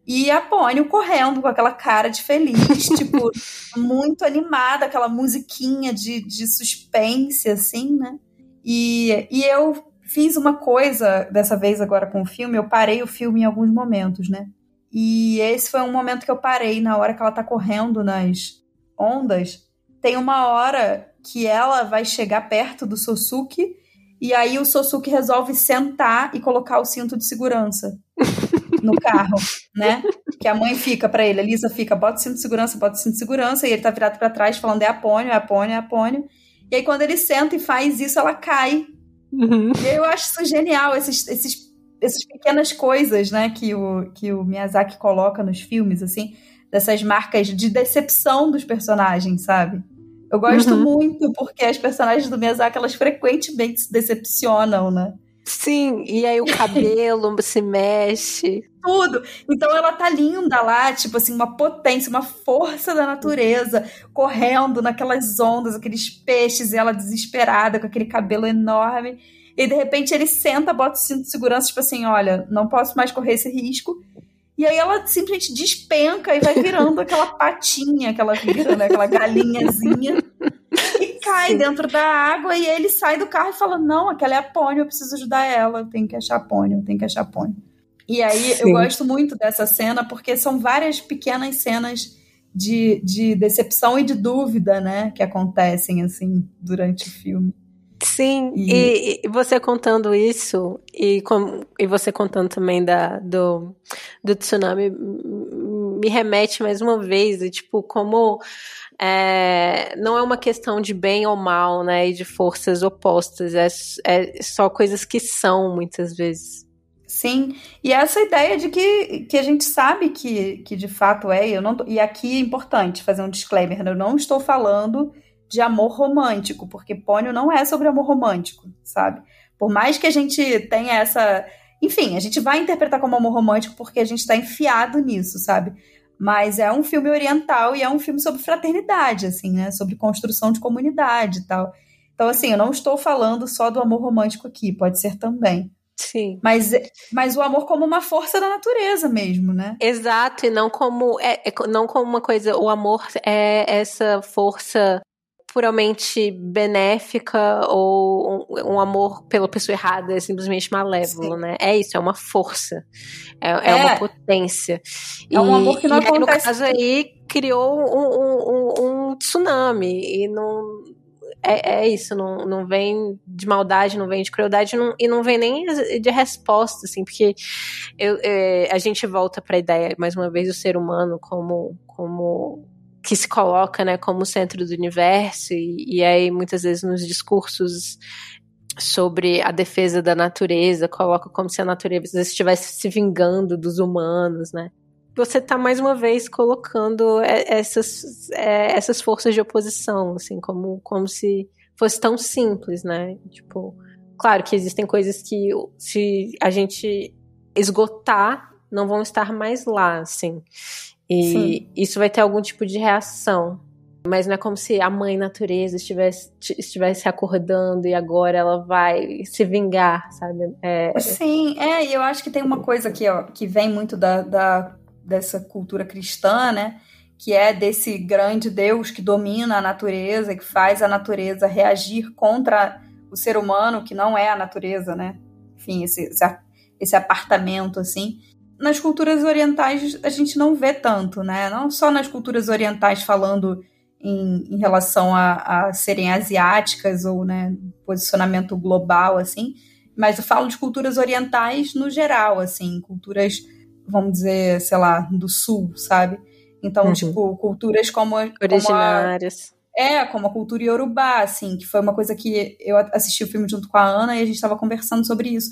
E a Pônio correndo com aquela cara de feliz, tipo, muito animada, aquela musiquinha de, de suspense, assim, né? E, e eu fiz uma coisa dessa vez agora com o filme, eu parei o filme em alguns momentos, né? E esse foi um momento que eu parei na hora que ela tá correndo nas ondas. Tem uma hora que ela vai chegar perto do Sosuke e aí o Sosuke resolve sentar e colocar o cinto de segurança no carro, né? Que a mãe fica para ele, a Lisa fica, bota o cinto de segurança, bota o cinto de segurança, e ele tá virado para trás falando é apônio, é apônio, é apônio. E aí quando ele senta e faz isso, ela cai. Uhum. E eu acho isso genial, esses, esses essas pequenas coisas, né, que o, que o Miyazaki coloca nos filmes, assim, dessas marcas de decepção dos personagens, sabe? Eu gosto uhum. muito porque as personagens do Miyazaki, elas frequentemente se decepcionam, né? Sim, e aí o cabelo se mexe. Tudo. Então ela tá linda lá, tipo assim, uma potência, uma força da natureza, correndo naquelas ondas, aqueles peixes, e ela desesperada com aquele cabelo enorme. E de repente ele senta, bota o cinto de segurança, tipo assim, olha, não posso mais correr esse risco. E aí ela simplesmente despenca e vai virando aquela patinha que ela vira, né? Aquela galinhazinha. E cai Sim. dentro da água e ele sai do carro e fala: Não, aquela é a Pônio, eu preciso ajudar ela, eu tenho que achar a Pônio, eu tenho que achar a Pônio. E aí Sim. eu gosto muito dessa cena porque são várias pequenas cenas de, de decepção e de dúvida, né? Que acontecem, assim, durante o filme. Sim, e, e, você contando isso, e, com, e você contando também da, do, do tsunami, me remete mais uma vez, e, tipo, como é, não é uma questão de bem ou mal, né, e de forças opostas, é, é só coisas que são, muitas vezes. Sim, e essa ideia de que, que a gente sabe que, que de fato é, eu não tô, e aqui é importante fazer um disclaimer, né, eu não estou falando de amor romântico, porque Pônio não é sobre amor romântico, sabe? Por mais que a gente tenha essa. Enfim, a gente vai interpretar como amor romântico porque a gente está enfiado nisso, sabe? Mas é um filme oriental e é um filme sobre fraternidade, assim, né? Sobre construção de comunidade e tal. Então, assim, eu não estou falando só do amor romântico aqui, pode ser também. Sim. Mas, mas o amor como uma força da natureza mesmo, né? Exato, e não como, é, é, não como uma coisa. O amor é essa força puramente benéfica ou um, um, amor pela pessoa errada é simplesmente malévolo, Sim. né? É isso, é uma força, é, é. é uma potência. É um amor que não e acontece. Aí, no caso aí, criou um, um, um tsunami e não é, é, isso, não, não vem de maldade, não vem de crueldade não, e não vem nem de resposta, assim, porque eu, é, a gente volta para a ideia, mais uma vez, do ser humano como, como que se coloca né, como centro do universo, e, e aí muitas vezes nos discursos sobre a defesa da natureza, coloca como se a natureza estivesse se vingando dos humanos, né? Você está mais uma vez colocando essas, essas forças de oposição, assim, como, como se fosse tão simples, né? Tipo, claro que existem coisas que se a gente esgotar, não vão estar mais lá, assim. E Sim. isso vai ter algum tipo de reação. Mas não é como se a mãe natureza estivesse, estivesse acordando e agora ela vai se vingar, sabe? É... Sim, é, e eu acho que tem uma coisa aqui, ó, que vem muito da, da, dessa cultura cristã, né? Que é desse grande Deus que domina a natureza, que faz a natureza reagir contra o ser humano, que não é a natureza, né? Enfim, esse, esse apartamento, assim nas culturas orientais a gente não vê tanto, né? Não só nas culturas orientais falando em, em relação a, a, serem asiáticas ou né, posicionamento global, assim, mas eu falo de culturas orientais no geral, assim, culturas, vamos dizer, sei lá, do sul, sabe? Então, uhum. tipo, culturas como, originárias. Como a, é, como a cultura iorubá, assim, que foi uma coisa que eu assisti o filme junto com a Ana e a gente estava conversando sobre isso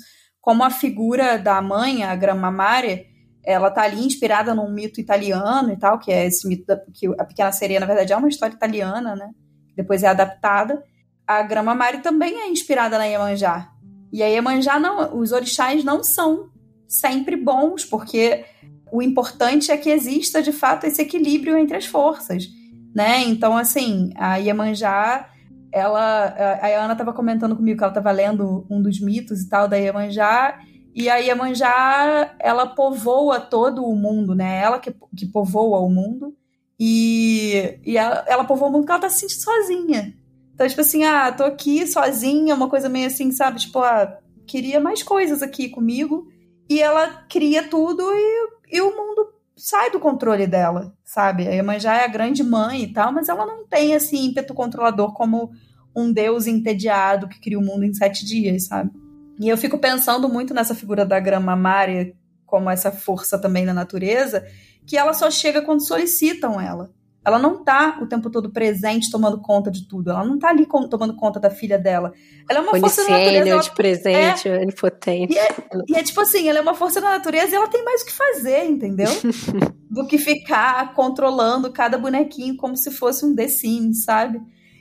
como a figura da mãe, a Grama Mare, ela tá ali inspirada num mito italiano e tal, que é esse mito da, que a Pequena Sereia, na verdade, é uma história italiana, né? Depois é adaptada. A Grama Mare também é inspirada na Iemanjá. E a Iemanjá não, os orixás não são sempre bons, porque o importante é que exista de fato esse equilíbrio entre as forças, né? Então, assim, a Iemanjá ela a Ana estava comentando comigo que ela estava lendo um dos mitos e tal da Iemanjá e a Iemanjá ela povoa todo o mundo, né? Ela que, que povoa o mundo e, e ela, ela povoa o mundo porque ela tá se sentindo sozinha. Então, tipo assim, ah, tô aqui sozinha, uma coisa meio assim, sabe? Tipo, ah, queria mais coisas aqui comigo. E ela cria tudo e, e o mundo sai do controle dela, sabe? A Iemanjá é a grande mãe e tal, mas ela não tem, assim, ímpeto controlador como um deus entediado que cria o mundo em sete dias, sabe? E eu fico pensando muito nessa figura da grama Mária como essa força também da natureza, que ela só chega quando solicitam ela. Ela não tá o tempo todo presente tomando conta de tudo. Ela não tá ali com, tomando conta da filha dela. Ela é uma força da natureza. Ela, de presente, é, onipotente. E é, e é tipo assim, ela é uma força da natureza e ela tem mais o que fazer, entendeu? Do que ficar controlando cada bonequinho como se fosse um The Sims, sabe?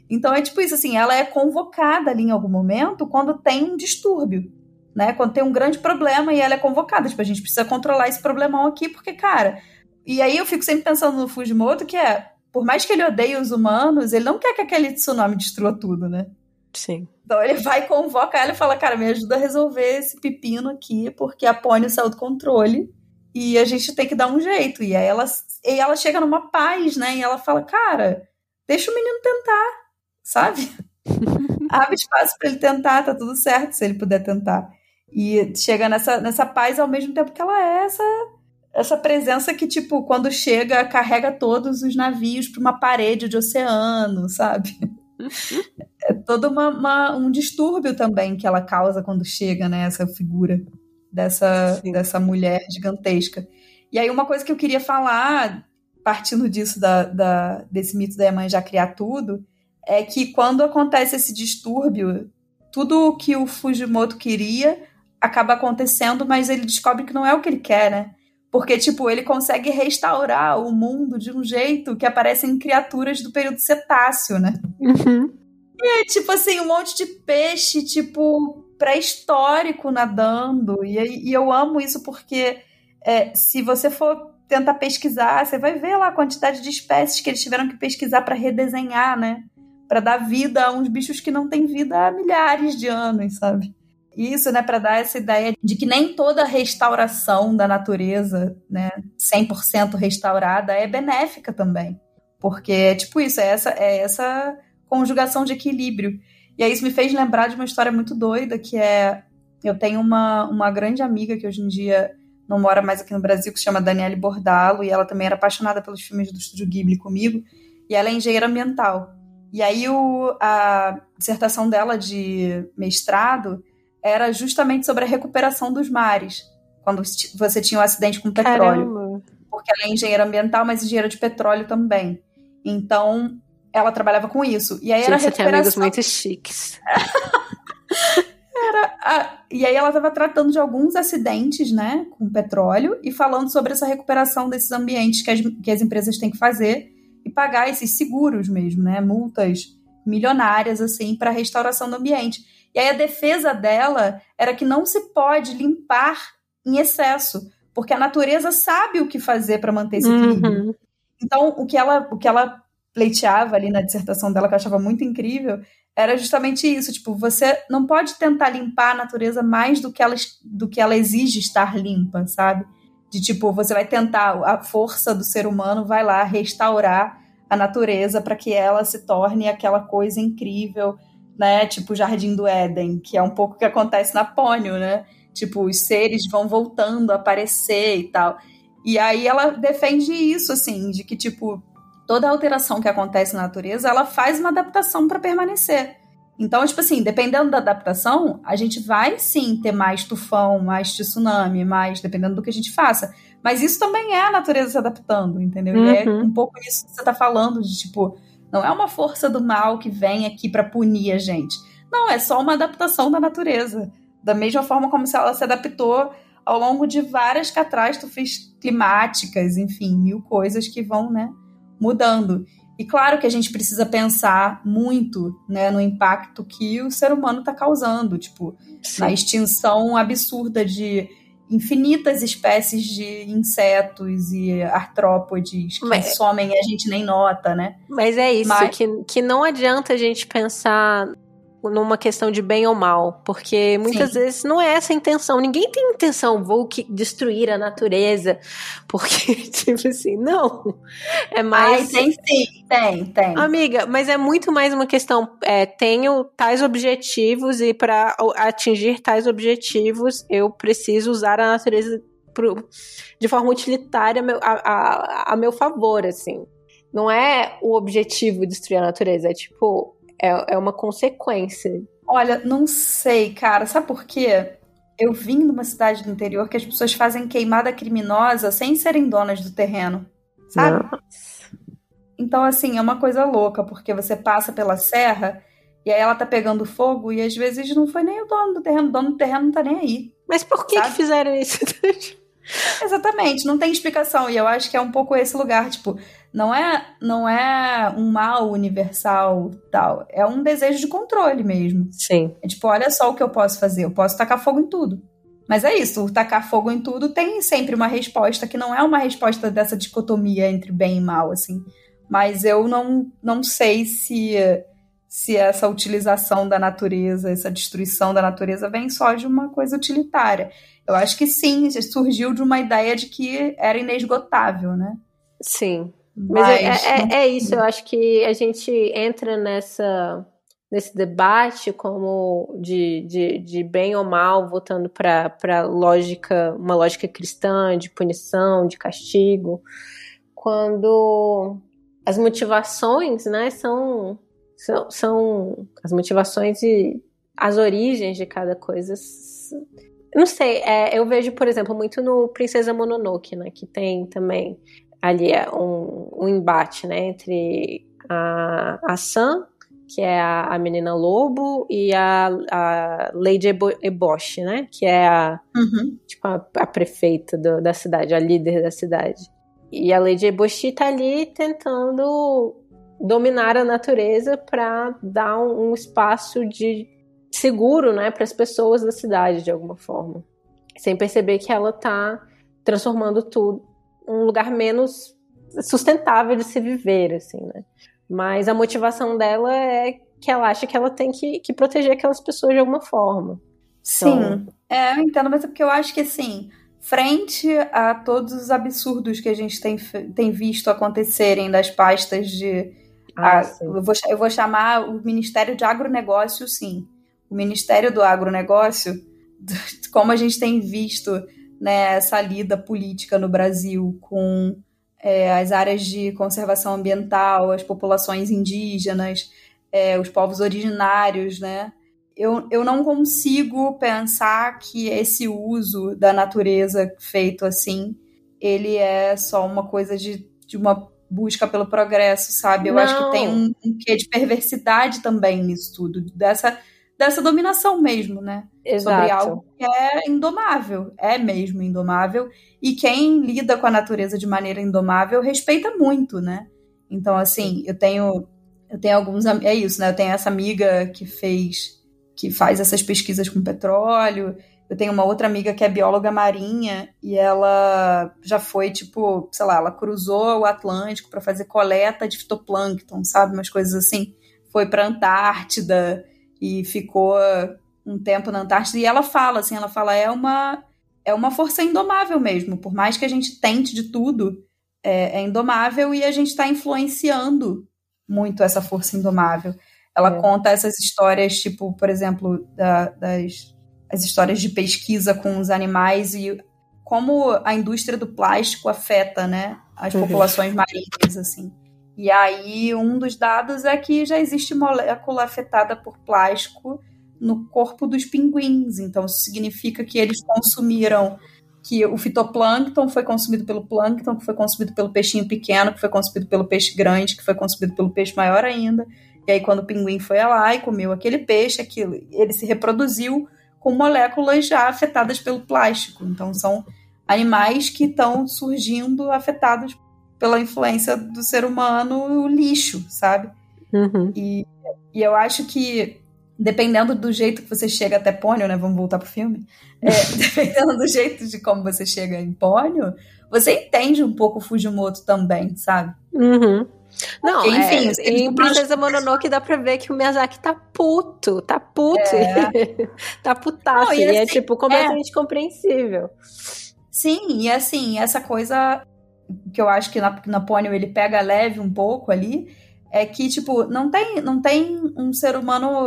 Então é tipo isso, assim, ela é convocada ali em algum momento quando tem um distúrbio. Né, quando tem um grande problema e ela é convocada. Tipo, a gente precisa controlar esse problemão aqui, porque, cara, e aí eu fico sempre pensando no Fujimoto, que é, por mais que ele odeie os humanos, ele não quer que aquele tsunami destrua tudo, né? Sim. Então ele vai, convoca ela e fala, cara, me ajuda a resolver esse pepino aqui, porque a Pony saiu do controle e a gente tem que dar um jeito. E aí ela, e ela chega numa paz, né? E ela fala, cara, deixa o menino tentar, sabe? Abre espaço para ele tentar, tá tudo certo se ele puder tentar. E chega nessa, nessa paz ao mesmo tempo que ela é essa essa presença que, tipo, quando chega, carrega todos os navios para uma parede de oceano, sabe? é todo uma, uma, um distúrbio também que ela causa quando chega, né? Essa figura dessa, dessa mulher gigantesca. E aí, uma coisa que eu queria falar, partindo disso, da, da, desse mito da mãe já criar tudo, é que quando acontece esse distúrbio, tudo o que o Fujimoto queria acaba acontecendo, mas ele descobre que não é o que ele quer, né? Porque, tipo, ele consegue restaurar o mundo de um jeito que aparecem criaturas do período cetáceo, né? Uhum. E é, tipo assim, um monte de peixe, tipo, pré-histórico nadando. E, e, eu amo isso porque é, se você for tentar pesquisar, você vai ver lá a quantidade de espécies que eles tiveram que pesquisar para redesenhar, né? Para dar vida a uns bichos que não têm vida há milhares de anos, sabe? Isso, né, para dar essa ideia de que nem toda restauração da natureza, né, 100% restaurada é benéfica também. Porque é tipo isso, é essa, é essa conjugação de equilíbrio. E aí isso me fez lembrar de uma história muito doida, que é eu tenho uma, uma grande amiga que hoje em dia não mora mais aqui no Brasil, que se chama Daniele Bordalo, e ela também era apaixonada pelos filmes do Estúdio Ghibli comigo, e ela é engenheira ambiental. E aí o, a dissertação dela de mestrado era justamente sobre a recuperação dos mares, quando você tinha um acidente com petróleo. Caramba. Porque ela é engenheira ambiental, mas engenheira de petróleo também. Então, ela trabalhava com isso. E aí Gente, era recuperação... você tem amigos muito chiques. Era a... E aí ela estava tratando de alguns acidentes, né, com petróleo e falando sobre essa recuperação desses ambientes que as, que as empresas têm que fazer e pagar esses seguros mesmo, né, multas milionárias assim para restauração do ambiente. E aí a defesa dela era que não se pode limpar em excesso, porque a natureza sabe o que fazer para manter esse equilíbrio. Uhum. Então, o que ela o que ela pleiteava ali na dissertação dela que eu achava muito incrível era justamente isso, tipo, você não pode tentar limpar a natureza mais do que ela, do que ela exige estar limpa, sabe? De tipo, você vai tentar, a força do ser humano vai lá restaurar a natureza para que ela se torne aquela coisa incrível, né? Tipo o Jardim do Éden, que é um pouco o que acontece na Pônio, né? Tipo, os seres vão voltando a aparecer e tal. E aí ela defende isso, assim, de que, tipo, toda alteração que acontece na natureza, ela faz uma adaptação para permanecer. Então, tipo assim, dependendo da adaptação, a gente vai sim ter mais tufão, mais tsunami, mais dependendo do que a gente faça. Mas isso também é a natureza se adaptando, entendeu? Uhum. E é uhum. um pouco isso que você tá falando, de tipo, não é uma força do mal que vem aqui para punir a gente. Não, é só uma adaptação da natureza. Da mesma forma como se ela se adaptou ao longo de várias catástrofes climáticas, enfim, mil coisas que vão, né, mudando. E claro que a gente precisa pensar muito né, no impacto que o ser humano está causando, tipo, Sim. na extinção absurda de infinitas espécies de insetos e artrópodes que Mas... somem e a gente nem nota, né? Mas é isso, Mas... Que, que não adianta a gente pensar numa questão de bem ou mal, porque muitas Sim. vezes não é essa a intenção. Ninguém tem intenção, vou que destruir a natureza, porque, tipo assim, não. É mais. Ai, tem sim, tem, tem. Amiga, mas é muito mais uma questão. É, tenho tais objetivos e para atingir tais objetivos eu preciso usar a natureza pro, de forma utilitária a, a, a meu favor, assim. Não é o objetivo destruir a natureza, é tipo, é, é uma consequência. Olha, não sei, cara. Sabe por quê? Eu vim numa cidade do interior que as pessoas fazem queimada criminosa sem serem donas do terreno. Sabe? Nossa. Então, assim, é uma coisa louca, porque você passa pela serra e aí ela tá pegando fogo e às vezes não foi nem o dono do terreno, o dono do terreno não tá nem aí. Mas por que, que fizeram isso? Exatamente, não tem explicação. E eu acho que é um pouco esse lugar, tipo, não é não é um mal universal tal, é um desejo de controle mesmo. Sim. É tipo, olha só o que eu posso fazer, eu posso tacar fogo em tudo. Mas é isso, o tacar fogo em tudo tem sempre uma resposta que não é uma resposta dessa dicotomia entre bem e mal, assim. Mas eu não, não sei se se essa utilização da natureza, essa destruição da natureza vem só de uma coisa utilitária. Eu acho que sim, surgiu de uma ideia de que era inesgotável, né? Sim. Mas, é, Mas é, é, é, isso, eu acho que a gente entra nessa nesse debate como de, de, de bem ou mal, voltando para lógica, uma lógica cristã de punição, de castigo, quando as motivações, né, são, são, são as motivações e as origens de cada coisa. Não sei, é, eu vejo, por exemplo, muito no Princesa Mononoke, né, que tem também ali é um, um embate, né, entre a, a Sam, que é a, a menina lobo, e a, a Lady Eboshi, né, que é a, uhum. tipo, a, a prefeita do, da cidade, a líder da cidade. E a Lady Eboshi tá ali tentando dominar a natureza para dar um, um, espaço de seguro, né, para as pessoas da cidade de alguma forma, sem perceber que ela tá transformando tudo, um lugar menos sustentável de se viver, assim, né? Mas a motivação dela é que ela acha que ela tem que, que proteger aquelas pessoas de alguma forma. Sim, então... é, eu entendo, mas é porque eu acho que, assim, frente a todos os absurdos que a gente tem, tem visto acontecerem das pastas de Ah, eu, vou, eu vou chamar o Ministério de Agronegócio, sim. O Ministério do Agronegócio, como a gente tem visto né, essa lida política no Brasil com é, as áreas de conservação ambiental, as populações indígenas, é, os povos originários, né? Eu, eu não consigo pensar que esse uso da natureza feito assim, ele é só uma coisa de, de uma busca pelo progresso, sabe? Eu não. acho que tem um, um quê de perversidade também nisso tudo, dessa, dessa dominação mesmo, né? Exato. Sobre algo que é indomável, é mesmo indomável, e quem lida com a natureza de maneira indomável respeita muito, né? Então, assim, eu tenho eu tenho alguns é isso, né? Eu tenho essa amiga que fez que faz essas pesquisas com petróleo. Eu tenho uma outra amiga que é bióloga marinha e ela já foi tipo, sei lá, ela cruzou o Atlântico para fazer coleta de fitoplâncton, sabe, umas coisas assim. Foi para Antártida e ficou um tempo na Antártida e ela fala assim, ela fala é uma é uma força indomável mesmo, por mais que a gente tente de tudo, é, é indomável e a gente está influenciando muito essa força indomável. Ela é. conta essas histórias, tipo, por exemplo, da, das as histórias de pesquisa com os animais e como a indústria do plástico afeta, né, as uhum. populações marinhas, assim. E aí, um dos dados é que já existe molécula afetada por plástico no corpo dos pinguins. Então, isso significa que eles consumiram que o fitoplâncton foi consumido pelo plâncton, que foi consumido pelo peixinho pequeno, que foi consumido pelo peixe grande, que foi consumido pelo peixe maior ainda. E aí, quando o pinguim foi lá e comeu aquele peixe, aquilo, ele se reproduziu com moléculas já afetadas pelo plástico. Então, são animais que estão surgindo afetados pela influência do ser humano, o lixo, sabe? Uhum. E, e eu acho que dependendo do jeito que você chega até Pônio, né? Vamos voltar pro filme. É, dependendo do jeito de como você chega em Pônio, você entende um pouco o Fujimoto também, sabe? Uhum. Não, Porque, enfim, é, em Princesa Mononoke dá pra ver que o Miyazaki tá puto, tá puto, é. tá putaço, Não, e, assim, e, é tipo completamente é. compreensível. Sim, e assim, essa coisa que eu acho que na, na Pônio ele pega leve um pouco ali, é que, tipo, não tem, não tem um ser humano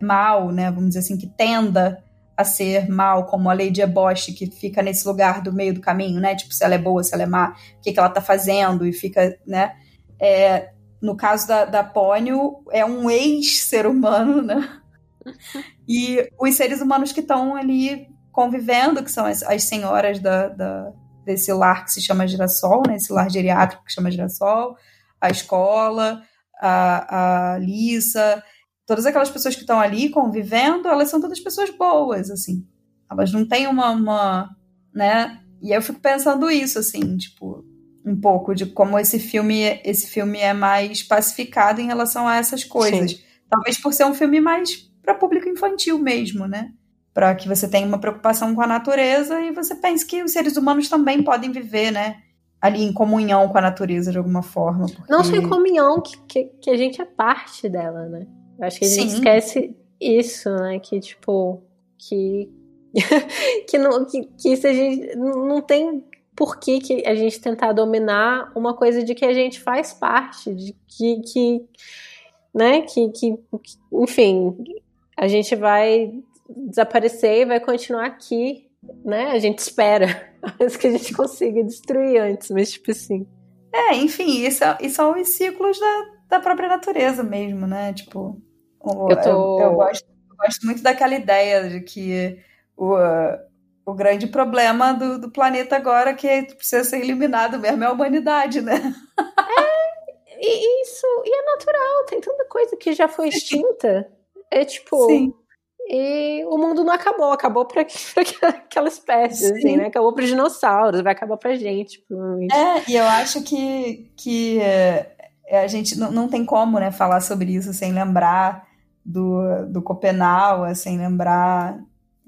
mal, né, vamos dizer assim, que tenda a ser mal, como a Lady Ebosh, que fica nesse lugar do meio do caminho, né, tipo, se ela é boa, se ela é má, o que, que ela tá fazendo, e fica, né, é, no caso da, da Pônio, é um ex-ser humano, né, e os seres humanos que estão ali convivendo, que são as, as senhoras da, da, desse lar que se chama Girassol, né, esse lar geriátrico que chama Girassol, a escola, a, a Lisa, todas aquelas pessoas que estão ali convivendo, elas são todas pessoas boas, assim. Elas não têm uma, uma, né? E eu fico pensando isso, assim, tipo, um pouco de como esse filme, esse filme é mais pacificado em relação a essas coisas. Sim. Talvez por ser um filme mais para público infantil mesmo, né? Para que você tenha uma preocupação com a natureza e você pense que os seres humanos também podem viver, né? Ali em comunhão com a natureza de alguma forma. Porque... Não só em comunhão, que, que, que a gente é parte dela, né? Eu acho que a gente Sim. esquece isso, né? Que, tipo, que. que, não, que, que isso a gente não tem por que, que a gente tentar dominar uma coisa de que a gente faz parte, de que, que né, que, que, enfim, a gente vai desaparecer e vai continuar aqui, né, a gente espera, mas que a gente consiga destruir antes, mas tipo assim. É, enfim, isso, isso são os ciclos da, da própria natureza mesmo, né, tipo, eu, tô... eu, eu, gosto, eu gosto muito daquela ideia de que o, o grande problema do, do planeta agora é que precisa ser eliminado mesmo é a humanidade, né? É, e isso, e é natural, tem tanta coisa que já foi extinta. É tipo. Sim. E o mundo não acabou, acabou para aquela espécie, assim, né? Acabou para os dinossauros, vai acabar para gente, provavelmente. É, e eu acho que, que é, a gente não, não tem como né, falar sobre isso sem lembrar do, do Copenau, sem lembrar,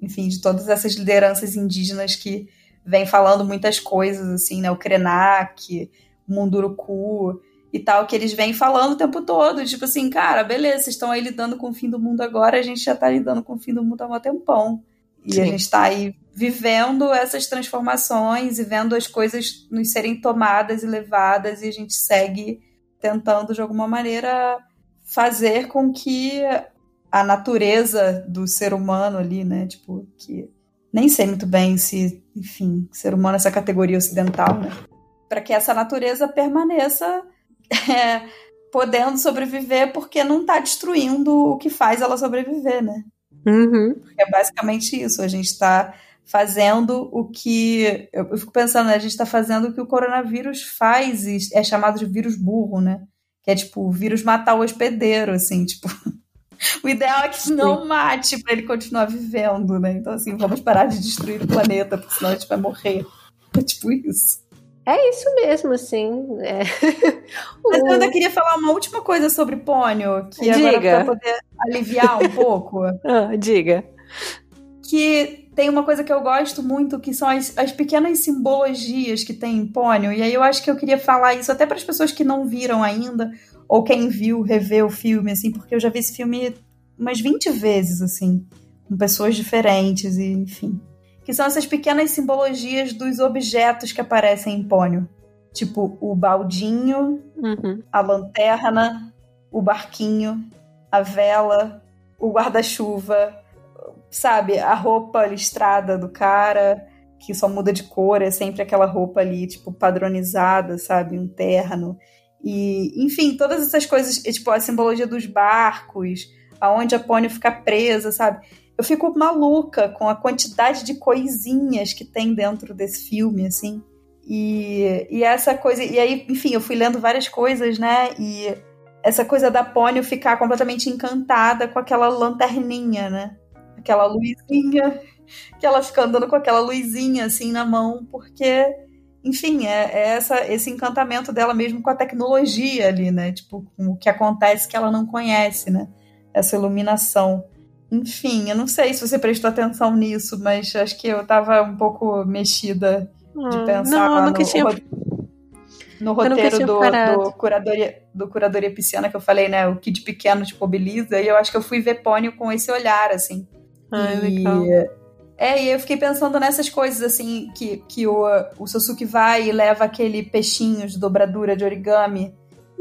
enfim, de todas essas lideranças indígenas que vêm falando muitas coisas, assim, né? O Krenak, o Munduruku e tal, que eles vêm falando o tempo todo, tipo assim, cara, beleza, vocês estão aí lidando com o fim do mundo agora, a gente já tá lidando com o fim do mundo há um tempão. E Sim. a gente tá aí vivendo essas transformações e vendo as coisas nos serem tomadas e levadas, e a gente segue tentando de alguma maneira fazer com que a natureza do ser humano ali, né? Tipo, que nem sei muito bem se, enfim, ser humano é essa categoria ocidental, né? Para que essa natureza permaneça é, podendo sobreviver porque não está destruindo o que faz ela sobreviver, né? Uhum. É basicamente isso. A gente está fazendo o que. Eu fico pensando, né? A gente está fazendo o que o coronavírus faz, e é chamado de vírus burro, né? Que é tipo o vírus matar o hospedeiro, assim, tipo. O ideal é que não mate para ele continuar vivendo, né? Então, assim, vamos parar de destruir o planeta, porque senão a gente vai morrer. É tipo isso. É isso mesmo, assim. É. Mas eu ainda queria falar uma última coisa sobre pônio, que diga. agora para poder aliviar um pouco. ah, diga. Que tem uma coisa que eu gosto muito, que são as, as pequenas simbologias que tem em pônio. E aí eu acho que eu queria falar isso até para as pessoas que não viram ainda, ou quem viu, rever o filme, assim, porque eu já vi esse filme umas 20 vezes, assim, com pessoas diferentes, e enfim que são essas pequenas simbologias dos objetos que aparecem em Pônio. Tipo, o baldinho, uhum. a lanterna, o barquinho, a vela, o guarda-chuva, sabe? A roupa listrada do cara, que só muda de cor, é sempre aquela roupa ali, tipo, padronizada, sabe? Um terno. E, enfim, todas essas coisas, tipo, a simbologia dos barcos, aonde a Pônio fica presa, sabe? Eu fico maluca com a quantidade de coisinhas que tem dentro desse filme, assim. E, e essa coisa. E aí, enfim, eu fui lendo várias coisas, né? E essa coisa da Pônio ficar completamente encantada com aquela lanterninha, né? Aquela luzinha, que ela fica andando com aquela luzinha assim na mão, porque, enfim, é, é essa, esse encantamento dela mesmo com a tecnologia ali, né? Tipo, com o que acontece que ela não conhece, né? Essa iluminação. Enfim, eu não sei se você prestou atenção nisso, mas acho que eu tava um pouco mexida de hum, pensar não, no, tinha... no roteiro do, do, curadoria, do Curadoria Pisciana que eu falei, né? O Kid Pequeno te mobiliza, e eu acho que eu fui ver Pônio com esse olhar, assim. Ai, e... legal. É, e eu fiquei pensando nessas coisas, assim, que, que o, o Sosuke vai e leva aquele peixinho de dobradura de origami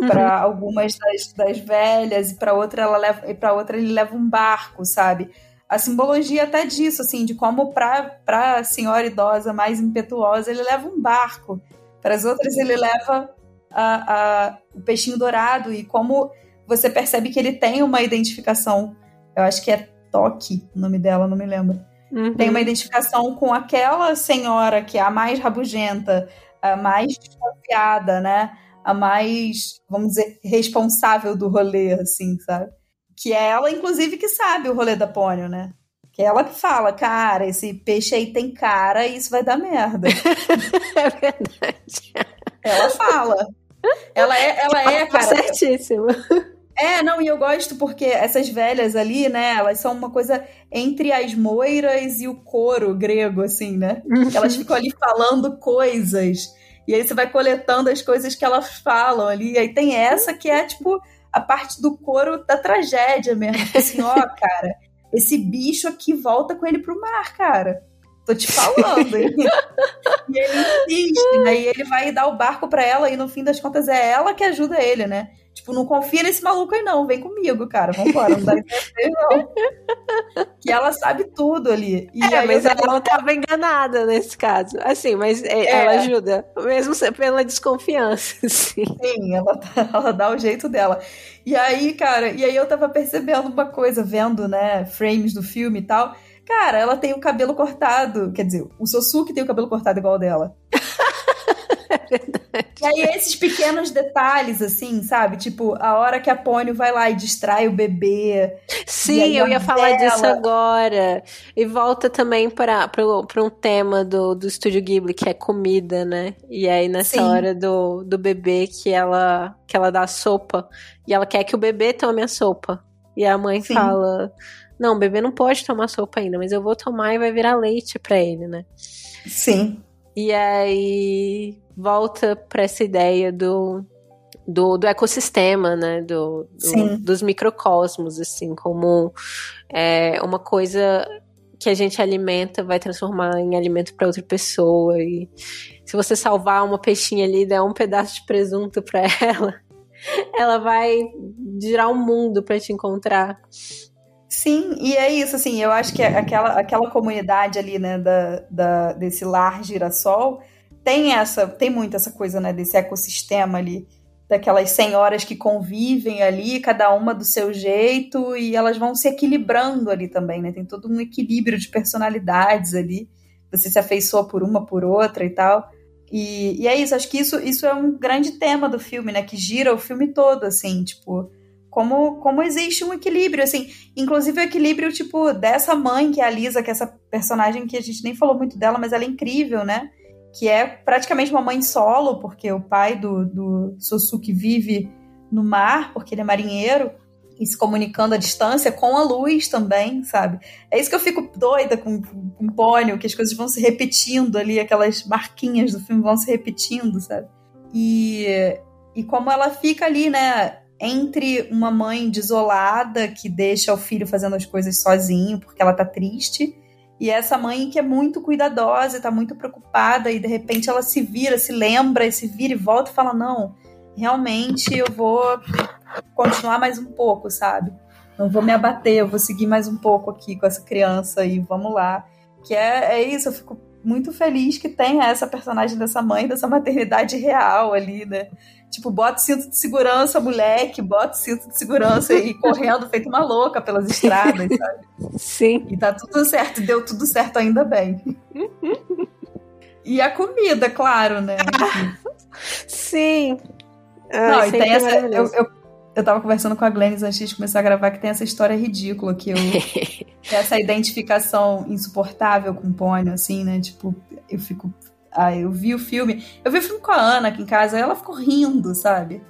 Uhum. Para algumas das, das velhas e para outra ela leva e para outra ele leva um barco, sabe? A simbologia até disso, assim, de como para a senhora idosa mais impetuosa ele leva um barco, para as outras ele leva a, a, o peixinho dourado e como você percebe que ele tem uma identificação. Eu acho que é Toque o nome dela, não me lembro. Uhum. Tem uma identificação com aquela senhora que é a mais rabugenta, a mais desconfiada, né? A mais, vamos dizer, responsável do rolê, assim, sabe? Que é ela, inclusive, que sabe o rolê da Pônio, né? Que é ela que fala, cara, esse peixe aí tem cara e isso vai dar merda. é verdade. Ela fala. Ela é, ela é, cara. Certíssimo. É, não, e eu gosto porque essas velhas ali, né, elas são uma coisa entre as moiras e o coro grego, assim, né? Elas ficam ali falando coisas e aí você vai coletando as coisas que elas falam ali. E aí tem essa que é, tipo, a parte do coro da tragédia mesmo. Tipo assim, ó, cara, esse bicho aqui volta com ele pro mar, cara. Tô te falando. hein? e ele insiste, aí ele vai dar o barco para ela e no fim das contas é ela que ajuda ele, né? Tipo, não confia nesse maluco aí, não. Vem comigo, cara. Vambora, não dá ideia, não. que ela sabe tudo ali. E é, mas ela não tava enganada nesse caso. Assim, mas é, é. ela ajuda. Mesmo pela desconfiança, sim. Sim, ela, tá, ela dá o jeito dela. E aí, cara, e aí eu tava percebendo uma coisa, vendo, né, frames do filme e tal. Cara, ela tem o cabelo cortado. Quer dizer, o Sosuke tem o cabelo cortado igual dela. E aí, esses pequenos detalhes, assim, sabe? Tipo, a hora que a Pônio vai lá e distrai o bebê. Sim, eu ia falar disso agora. E volta também para um tema do, do Estúdio Ghibli, que é comida, né? E aí, nessa Sim. hora do, do bebê, que ela, que ela dá a sopa. E ela quer que o bebê tome a sopa. E a mãe Sim. fala: Não, o bebê não pode tomar sopa ainda, mas eu vou tomar e vai virar leite para ele, né? Sim. E aí volta para essa ideia do, do, do ecossistema, né? Do, do dos microcosmos, assim, como é, uma coisa que a gente alimenta vai transformar em alimento para outra pessoa. E se você salvar uma peixinha ali, der um pedaço de presunto para ela, ela vai girar o um mundo para te encontrar. Sim, e é isso, assim, eu acho que aquela, aquela comunidade ali, né, da, da, desse lar girassol, tem essa, tem muito essa coisa, né, desse ecossistema ali, daquelas senhoras que convivem ali, cada uma do seu jeito, e elas vão se equilibrando ali também, né, tem todo um equilíbrio de personalidades ali, você se afeiçoa por uma, por outra e tal, e, e é isso, acho que isso, isso é um grande tema do filme, né, que gira o filme todo, assim, tipo como, como existe um equilíbrio, assim, inclusive o equilíbrio, tipo, dessa mãe que é a Lisa, que é essa personagem que a gente nem falou muito dela, mas ela é incrível, né? Que é praticamente uma mãe solo, porque o pai do, do Sosuke vive no mar, porque ele é marinheiro, e se comunicando à distância com a luz também, sabe? É isso que eu fico doida com, com, com Pônio, que as coisas vão se repetindo ali, aquelas marquinhas do filme vão se repetindo, sabe? E, e como ela fica ali, né? entre uma mãe desolada que deixa o filho fazendo as coisas sozinho porque ela tá triste e essa mãe que é muito cuidadosa e tá muito preocupada e de repente ela se vira, se lembra e se vira e volta e fala: "Não, realmente eu vou continuar mais um pouco, sabe? Não vou me abater, eu vou seguir mais um pouco aqui com essa criança e vamos lá". Que é, é isso, eu fico muito feliz que tenha essa personagem dessa mãe, dessa maternidade real ali, né? Tipo, bota o cinto de segurança, moleque, bota o cinto de segurança e correndo feito uma louca pelas estradas, sabe? Sim. E tá tudo certo, deu tudo certo ainda bem. e a comida, claro, né? Sim. Não, Ai, e tem essa. Eu, eu, eu tava conversando com a Glennis antes de começar a gravar que tem essa história ridícula que eu. essa identificação insuportável com o Pônio, assim, né? Tipo, eu fico eu vi o filme. Eu vi o filme com a Ana aqui em casa, ela ficou rindo, sabe?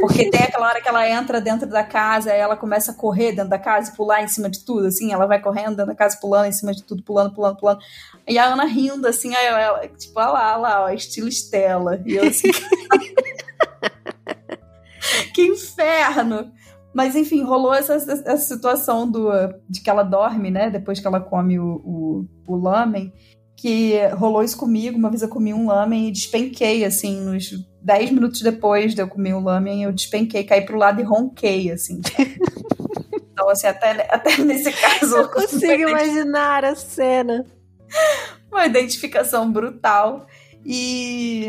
Porque tem aquela hora que ela entra dentro da casa, e ela começa a correr dentro da casa e pular em cima de tudo, assim, ela vai correndo dentro da casa, pulando em cima de tudo, pulando, pulando, pulando. E a Ana rindo, assim, aí ela, tipo, olha lá, olha lá, ó, estilo Estela. E eu assim. que inferno! Mas enfim, rolou essa, essa situação do, de que ela dorme, né? Depois que ela come o, o, o lamen que rolou isso comigo. Uma vez eu comi um lamen e despenquei, assim, nos 10 minutos depois de eu comer o lamen, eu despenquei, caí pro lado e ronquei, assim. então, assim, até, até nesse caso. Eu consigo imaginar a cena. Uma identificação brutal. E,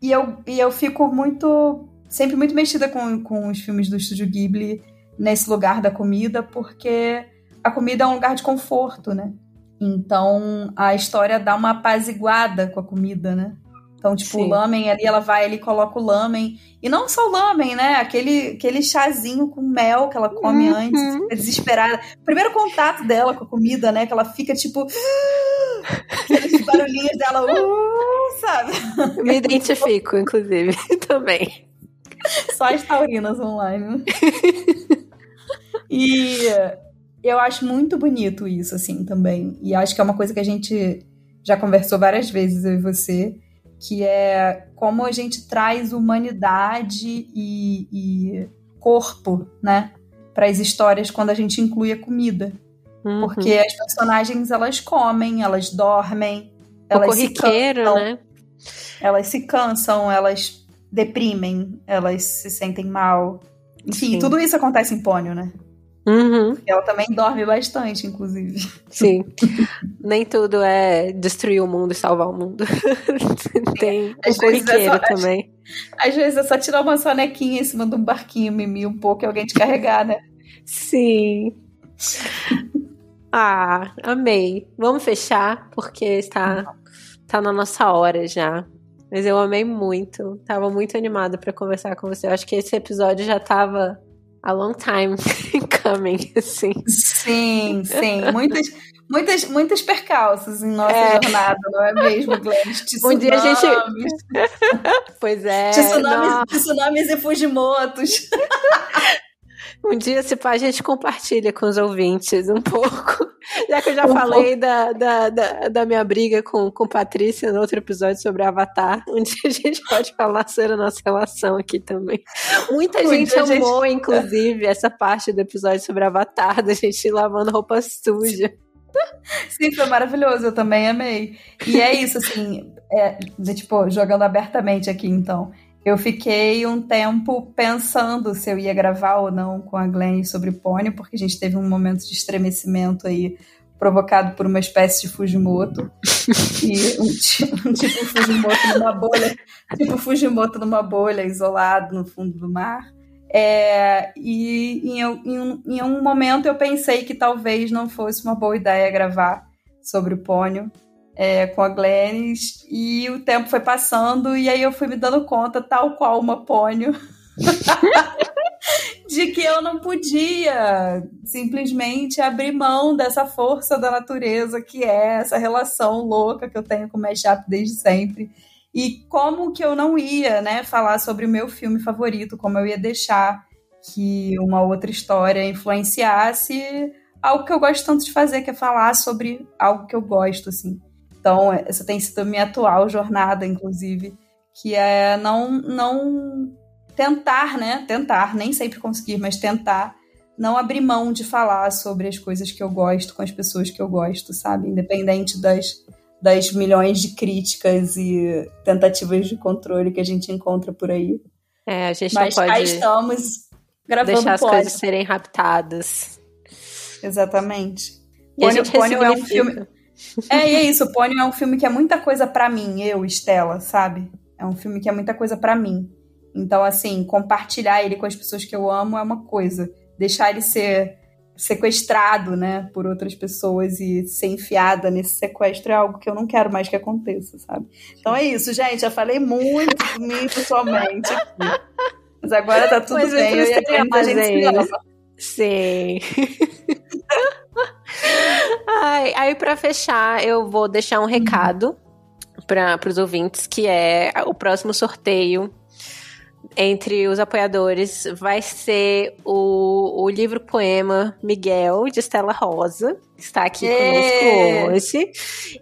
e, eu, e eu fico muito. Sempre muito mexida com, com os filmes do Estúdio Ghibli nesse lugar da comida, porque a comida é um lugar de conforto, né? Então a história dá uma apaziguada com a comida, né? Então, tipo, Sim. o lamen ali, ela vai ali, coloca o lamen. E não só o lamen, né? Aquele, aquele chazinho com mel que ela come uhum. antes, desesperada. Primeiro contato dela com a comida, né? Que ela fica, tipo... Aqueles barulhinhos dela, uh, sabe? Me identifico, inclusive, também. Só as taurinas online. e eu acho muito bonito isso, assim, também. E acho que é uma coisa que a gente já conversou várias vezes, eu e você, que é como a gente traz humanidade e, e corpo, né, para as histórias quando a gente inclui a comida. Uhum. Porque as personagens, elas comem, elas dormem, elas se cansam, né? Elas se cansam, elas deprimem, elas se sentem mal. Enfim, Sim. tudo isso acontece em Pônio, né? Uhum. Ela também dorme bastante, inclusive. Sim. Nem tudo é destruir o mundo e salvar o mundo. Tem às um corriqueiro é só, também. Às, às, vezes é só tirar uma sonequinha em cima de um barquinho, mimir um pouco e alguém te carregar, né? Sim. Ah, amei. Vamos fechar, porque está, está na nossa hora já. Mas eu amei muito. Tava muito animada para conversar com você. Eu acho que esse episódio já tava a long time coming, assim. Sim, sim. Muitas, muitas, muitas percalços em nossa é. jornada, não é mesmo, Glenn? Um dia a gente. pois é. Tsunamis, tsunamis e Fujimotos. Um dia, se pá, a gente compartilha com os ouvintes um pouco. Já que eu já um falei da, da, da, da, minha briga com, com Patrícia no outro episódio sobre Avatar, um dia a gente pode falar sobre a nossa relação aqui também. Muita um gente amou, gente... inclusive, essa parte do episódio sobre Avatar, da gente lavando roupa suja. Sim, foi maravilhoso, eu também amei. E é isso, assim, é, de, tipo, jogando abertamente aqui, então eu fiquei um tempo pensando se eu ia gravar ou não com a Glenn sobre Pônio, porque a gente teve um momento de estremecimento aí provocado por uma espécie de Fujimoto. e um, tipo, um tipo Fujimoto numa bolha, tipo Fujimoto numa bolha, isolado no fundo do mar. É, e em, em, em, um momento eu pensei que talvez não fosse uma boa ideia gravar sobre o Pônio é, com a Glennis, e o tempo foi passando, e aí eu fui me dando conta, tal qual uma Pônio, de que eu não podia simplesmente abrir mão dessa força da natureza que é essa relação louca que eu tenho com o Mashup desde sempre. E como que eu não ia, né, falar sobre o meu filme favorito, como eu ia deixar que uma outra história influenciasse algo que eu gosto tanto de fazer, que é falar sobre algo que eu gosto, assim. Então, essa tem sido a minha atual jornada, inclusive, que é não, não tentar, né? Tentar, nem sempre conseguir, mas tentar não abrir mão de falar sobre as coisas que eu gosto com as pessoas que eu gosto, sabe? Independente das, das milhões de críticas e tentativas de controle que a gente encontra por aí. É, a gente Mas não pode estamos gravando deixar as pode. coisas serem raptadas. Exatamente. Pônio, Pônio é um filme. É, e é isso. Pônio é um filme que é muita coisa pra mim, eu, Estela, sabe? É um filme que é muita coisa pra mim. Então, assim, compartilhar ele com as pessoas que eu amo é uma coisa. Deixar ele ser sequestrado, né, por outras pessoas e ser enfiada nesse sequestro é algo que eu não quero mais que aconteça, sabe? Então é isso, gente. Já falei muito de mim pessoalmente aqui. Mas agora tá tudo é bem. Eu e a gente se ama. Sim. Ai, aí, pra fechar, eu vou deixar um recado para os ouvintes, que é o próximo sorteio entre os apoiadores vai ser o, o livro poema Miguel, de Estela Rosa, que está aqui Ê! conosco hoje,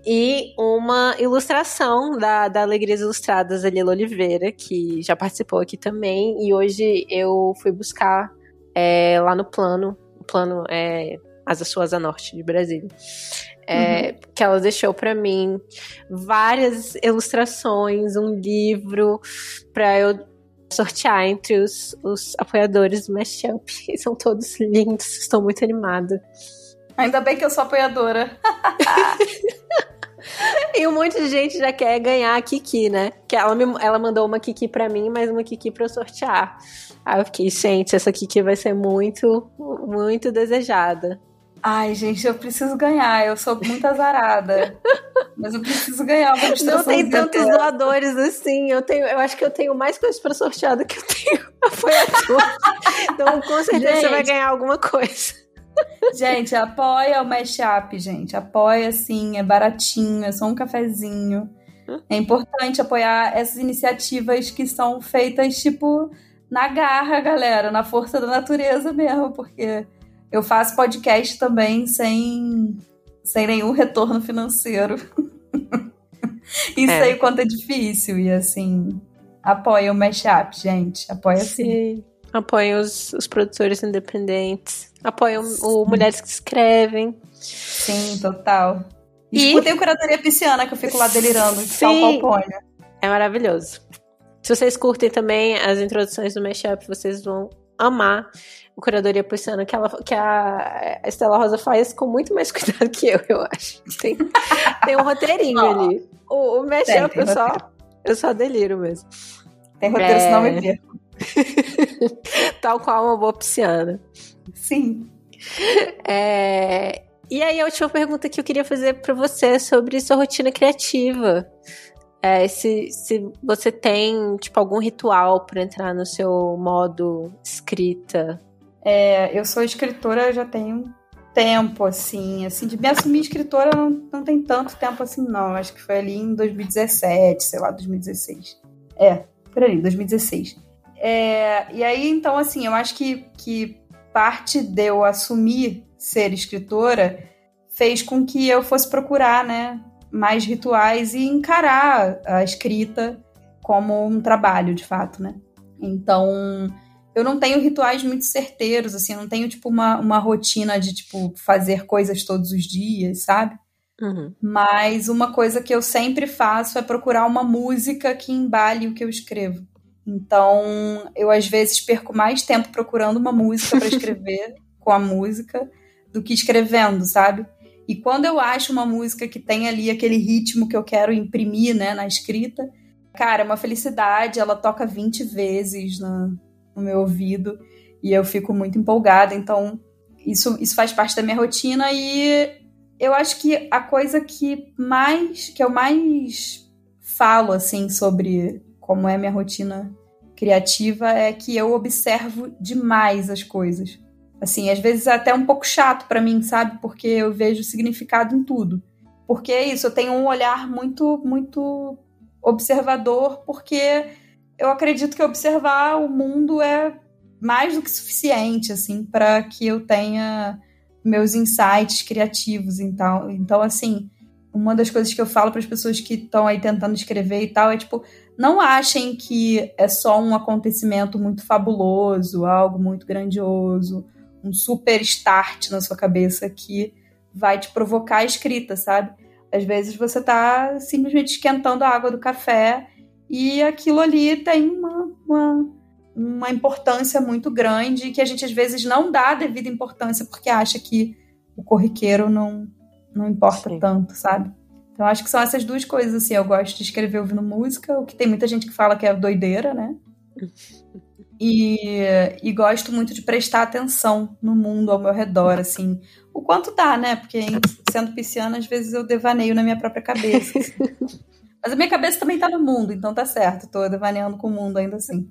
e uma ilustração da, da Alegrias Ilustradas, da Lila Oliveira, que já participou aqui também, e hoje eu fui buscar é, lá no plano, o plano é Asa Sul, Asa Norte de Brasília. É, Que ela deixou pra mim várias ilustrações, um livro pra eu sortear entre os, os apoiadores do Mashup. E São todos lindos, estou muito animada. Ainda bem que eu sou apoiadora. E um monte de gente já quer ganhar a Kiki, né? Que ela, me, ela mandou uma Kiki pra mim, mas uma Kiki pra eu sortear. Aí eu fiquei, gente, essa Kiki vai ser muito, muito desejada. Ai, gente, eu preciso ganhar. Eu sou muito azarada. Mas eu preciso ganhar uma Não tem tantos doadores assim. Eu tenho, eu acho que eu tenho mais coisas pra sortear do que eu tenho apoiador. então, com certeza você vai Gente. ganhar alguma coisa. Gente, apoia o Mashup, gente. Apoia, sim. É baratinho. É só um cafezinho. É importante apoiar essas iniciativas que são feitas, tipo, na garra, galera. Na força da natureza mesmo. Porque eu faço podcast também sem, sem nenhum retorno financeiro. e É. sei o quanto é difícil. E, assim, apoia o Mashup, gente. Apoia sim. Sim. Apoiem os, os produtores independentes. Apoiam o Mulheres que Escrevem. Sim, total. E- escutem o Curadoria Pisciana, que eu fico lá delirando, de tal Sim. qual Pônio. É maravilhoso. Se vocês curtem também as introduções do Mashup, vocês vão amar o Curadoria Pisciana que, ela, que a Estela Rosa faz com muito mais cuidado que eu, eu acho. Tem, tem um roteirinho ali. O, o Mashup Tem, tem eu, só, eu só deliro mesmo. Tem roteiro, É. senão me perco. Tal qual uma boa pisciana. Sim. É, E aí, a última pergunta que eu queria fazer para você é sobre sua rotina criativa. É, se, se você tem, tipo, algum ritual para entrar no seu modo escrita. É, eu sou escritora já um tempo, assim. assim de me assumir escritora não, não tem tanto tempo assim, não. Acho que foi ali em 2017, sei lá, 2016. É, por ali, 2016. É, e aí, então, assim, eu acho que, que parte de eu assumir ser escritora fez com que eu fosse procurar, né, mais rituais e encarar a escrita como um trabalho, de fato, né? Então, eu não tenho rituais muito certeiros, assim, eu não tenho, tipo, uma, uma rotina de, tipo, fazer coisas todos os dias, sabe? Uhum. Mas uma coisa que eu sempre faço é procurar uma música que embale o que eu escrevo. Então, eu às vezes perco mais tempo procurando uma música para escrever com a música do que escrevendo, sabe? E quando eu acho uma música que tem ali aquele ritmo que eu quero imprimir, né, na escrita, cara, é uma felicidade, ela toca 20 vezes no, no meu ouvido e eu fico muito empolgada. Então, isso, isso faz parte da minha rotina e eu acho que a coisa que mais que eu mais falo assim sobre como é minha rotina criativa é que eu observo demais as coisas. Assim, às vezes é até um pouco chato para mim, sabe? Porque eu vejo significado em tudo. Porque é isso, eu tenho um olhar muito muito observador, porque eu acredito que observar o mundo é mais do que suficiente assim para que eu tenha meus insights criativos então. Então assim uma das coisas que eu falo para as pessoas que estão aí tentando escrever e tal é tipo não achem que é só um acontecimento muito fabuloso algo muito grandioso um super start na sua cabeça que vai te provocar a escrita sabe? Às vezes você está simplesmente esquentando a água do café e aquilo ali tem uma, uma uma importância muito grande que a gente às vezes não dá a devida importância porque acha que o corriqueiro não, não importa Sim. tanto, sabe? Então acho que são essas duas coisas assim. Eu gosto de escrever ouvindo música, o que tem muita gente que fala que é doideira, né? E, e gosto muito de prestar atenção no mundo ao meu redor, assim. O quanto dá, né? Porque sendo pisciana, às vezes eu devaneio na minha própria cabeça. Assim. Mas a minha cabeça também tá no mundo, então tá certo. Tô devaneando com o mundo ainda assim.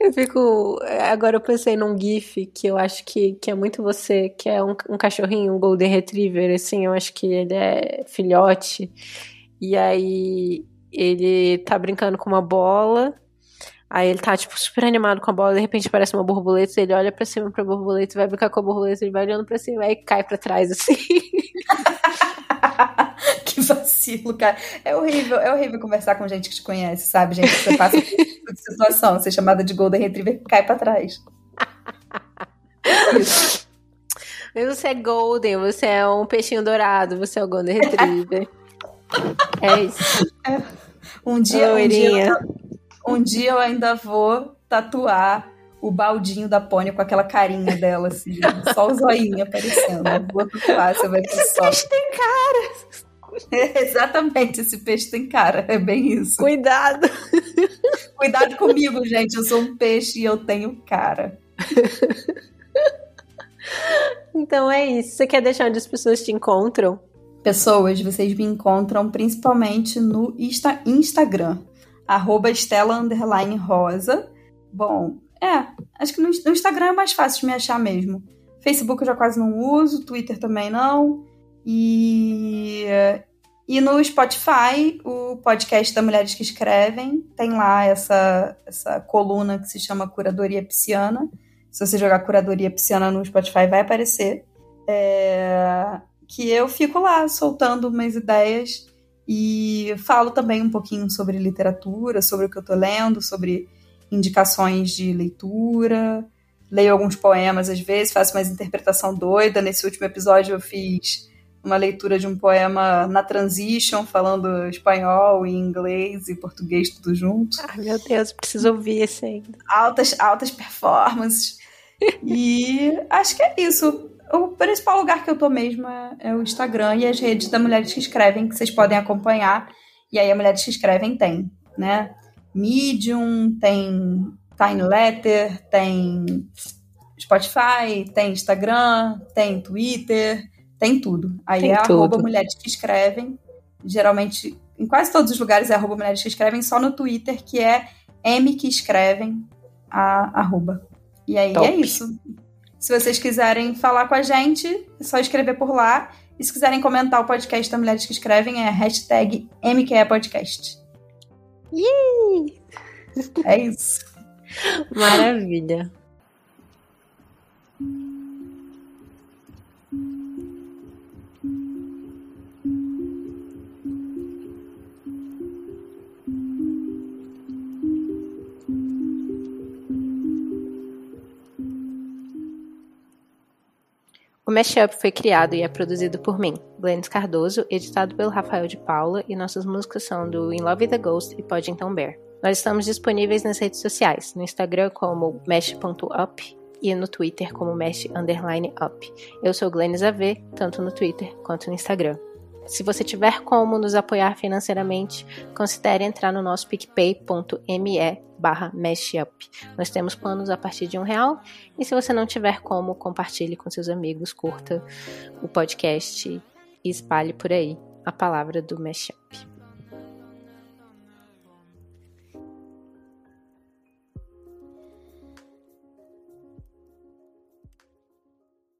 Eu fico. Agora eu pensei num GIF que eu acho que, que é muito você, que é um, um cachorrinho, um Golden Retriever, assim, eu acho que ele é filhote. E aí ele tá brincando com uma bola. Aí ele tá, tipo, super animado com a bola, de repente aparece uma borboleta, ele olha pra cima pra borboleta, vai brincar com a borboleta, ele vai olhando pra cima e cai pra trás, assim. que vacilo, cara. É horrível, é horrível conversar com gente que te conhece, sabe? Gente que você passa por tipo de situação, ser chamada de Golden Retriever cai pra trás. Isso. Mas você é Golden, você é um peixinho dourado, você é o Golden Retriever. é isso. É. Um dia, um dia, um dia eu ainda vou tatuar o baldinho da Pônia com aquela carinha dela, assim, só o zoinho aparecendo. vou tatuar, você vai ver Esse só. peixe tem cara! É, exatamente, esse peixe tem cara, é bem isso. Cuidado! Cuidado comigo, gente, eu sou um peixe e eu tenho cara. então é isso. Você quer deixar onde as pessoas te encontram? Pessoas, vocês me encontram principalmente no Insta Instagram, arroba Estela Rosa. Bom, é, acho que no, no Instagram é mais fácil de me achar mesmo. Facebook eu já quase não uso, Twitter também não. E, e no Spotify, o podcast da Mulheres que Escrevem, tem lá essa, essa coluna que se chama Curadoria Pisciana. Se você jogar Curadoria Pisciana no Spotify, vai aparecer. É, que eu fico lá soltando umas ideias e falo também um pouquinho sobre literatura, sobre o que eu tô lendo, sobre indicações de leitura, leio alguns poemas às vezes, faço mais interpretação doida. Nesse último episódio eu fiz uma leitura de um poema na transition, falando espanhol e inglês e português tudo junto. Ah, meu Deus, preciso ouvir esse ainda. Altas, altas performances. e acho que é isso. O principal lugar que eu tô mesmo é, é, o Instagram e as redes da Mulheres que Escrevem, que vocês podem acompanhar. E aí a Mulheres que Escrevem tem, né? Medium, tem Tiny Letter, tem Spotify, tem Instagram, tem Twitter, tem tudo. Aí tem é tudo. arroba mulheres que escrevem. Geralmente, em quase todos os lugares é arroba mulheres que escrevem, só no Twitter, que é M que escrevem, a arroba. E aí Top. é isso. Se vocês quiserem falar com a gente, é só escrever por lá. E se quiserem comentar o podcast da Mulheres que Escrevem, é hashtag MQEPodcast. Yee! É isso. Maravilha. O Mashup foi criado e é produzido por mim, Glennis Cardoso, editado pelo Rafael de Paula, e nossas músicas são do In Love with the Ghost e Pode Então Bear. Nós estamos disponíveis nas redes sociais, no Instagram como mesh.up e no Twitter como mesh underline up. Eu sou Glennis AV, tanto no Twitter quanto no Instagram. Se você tiver como nos apoiar financeiramente, considere entrar no nosso picpay.me barra. Nós temos planos a partir de um real e se você não tiver como, compartilhe com seus amigos, curta o podcast e espalhe por aí a palavra do Meshup.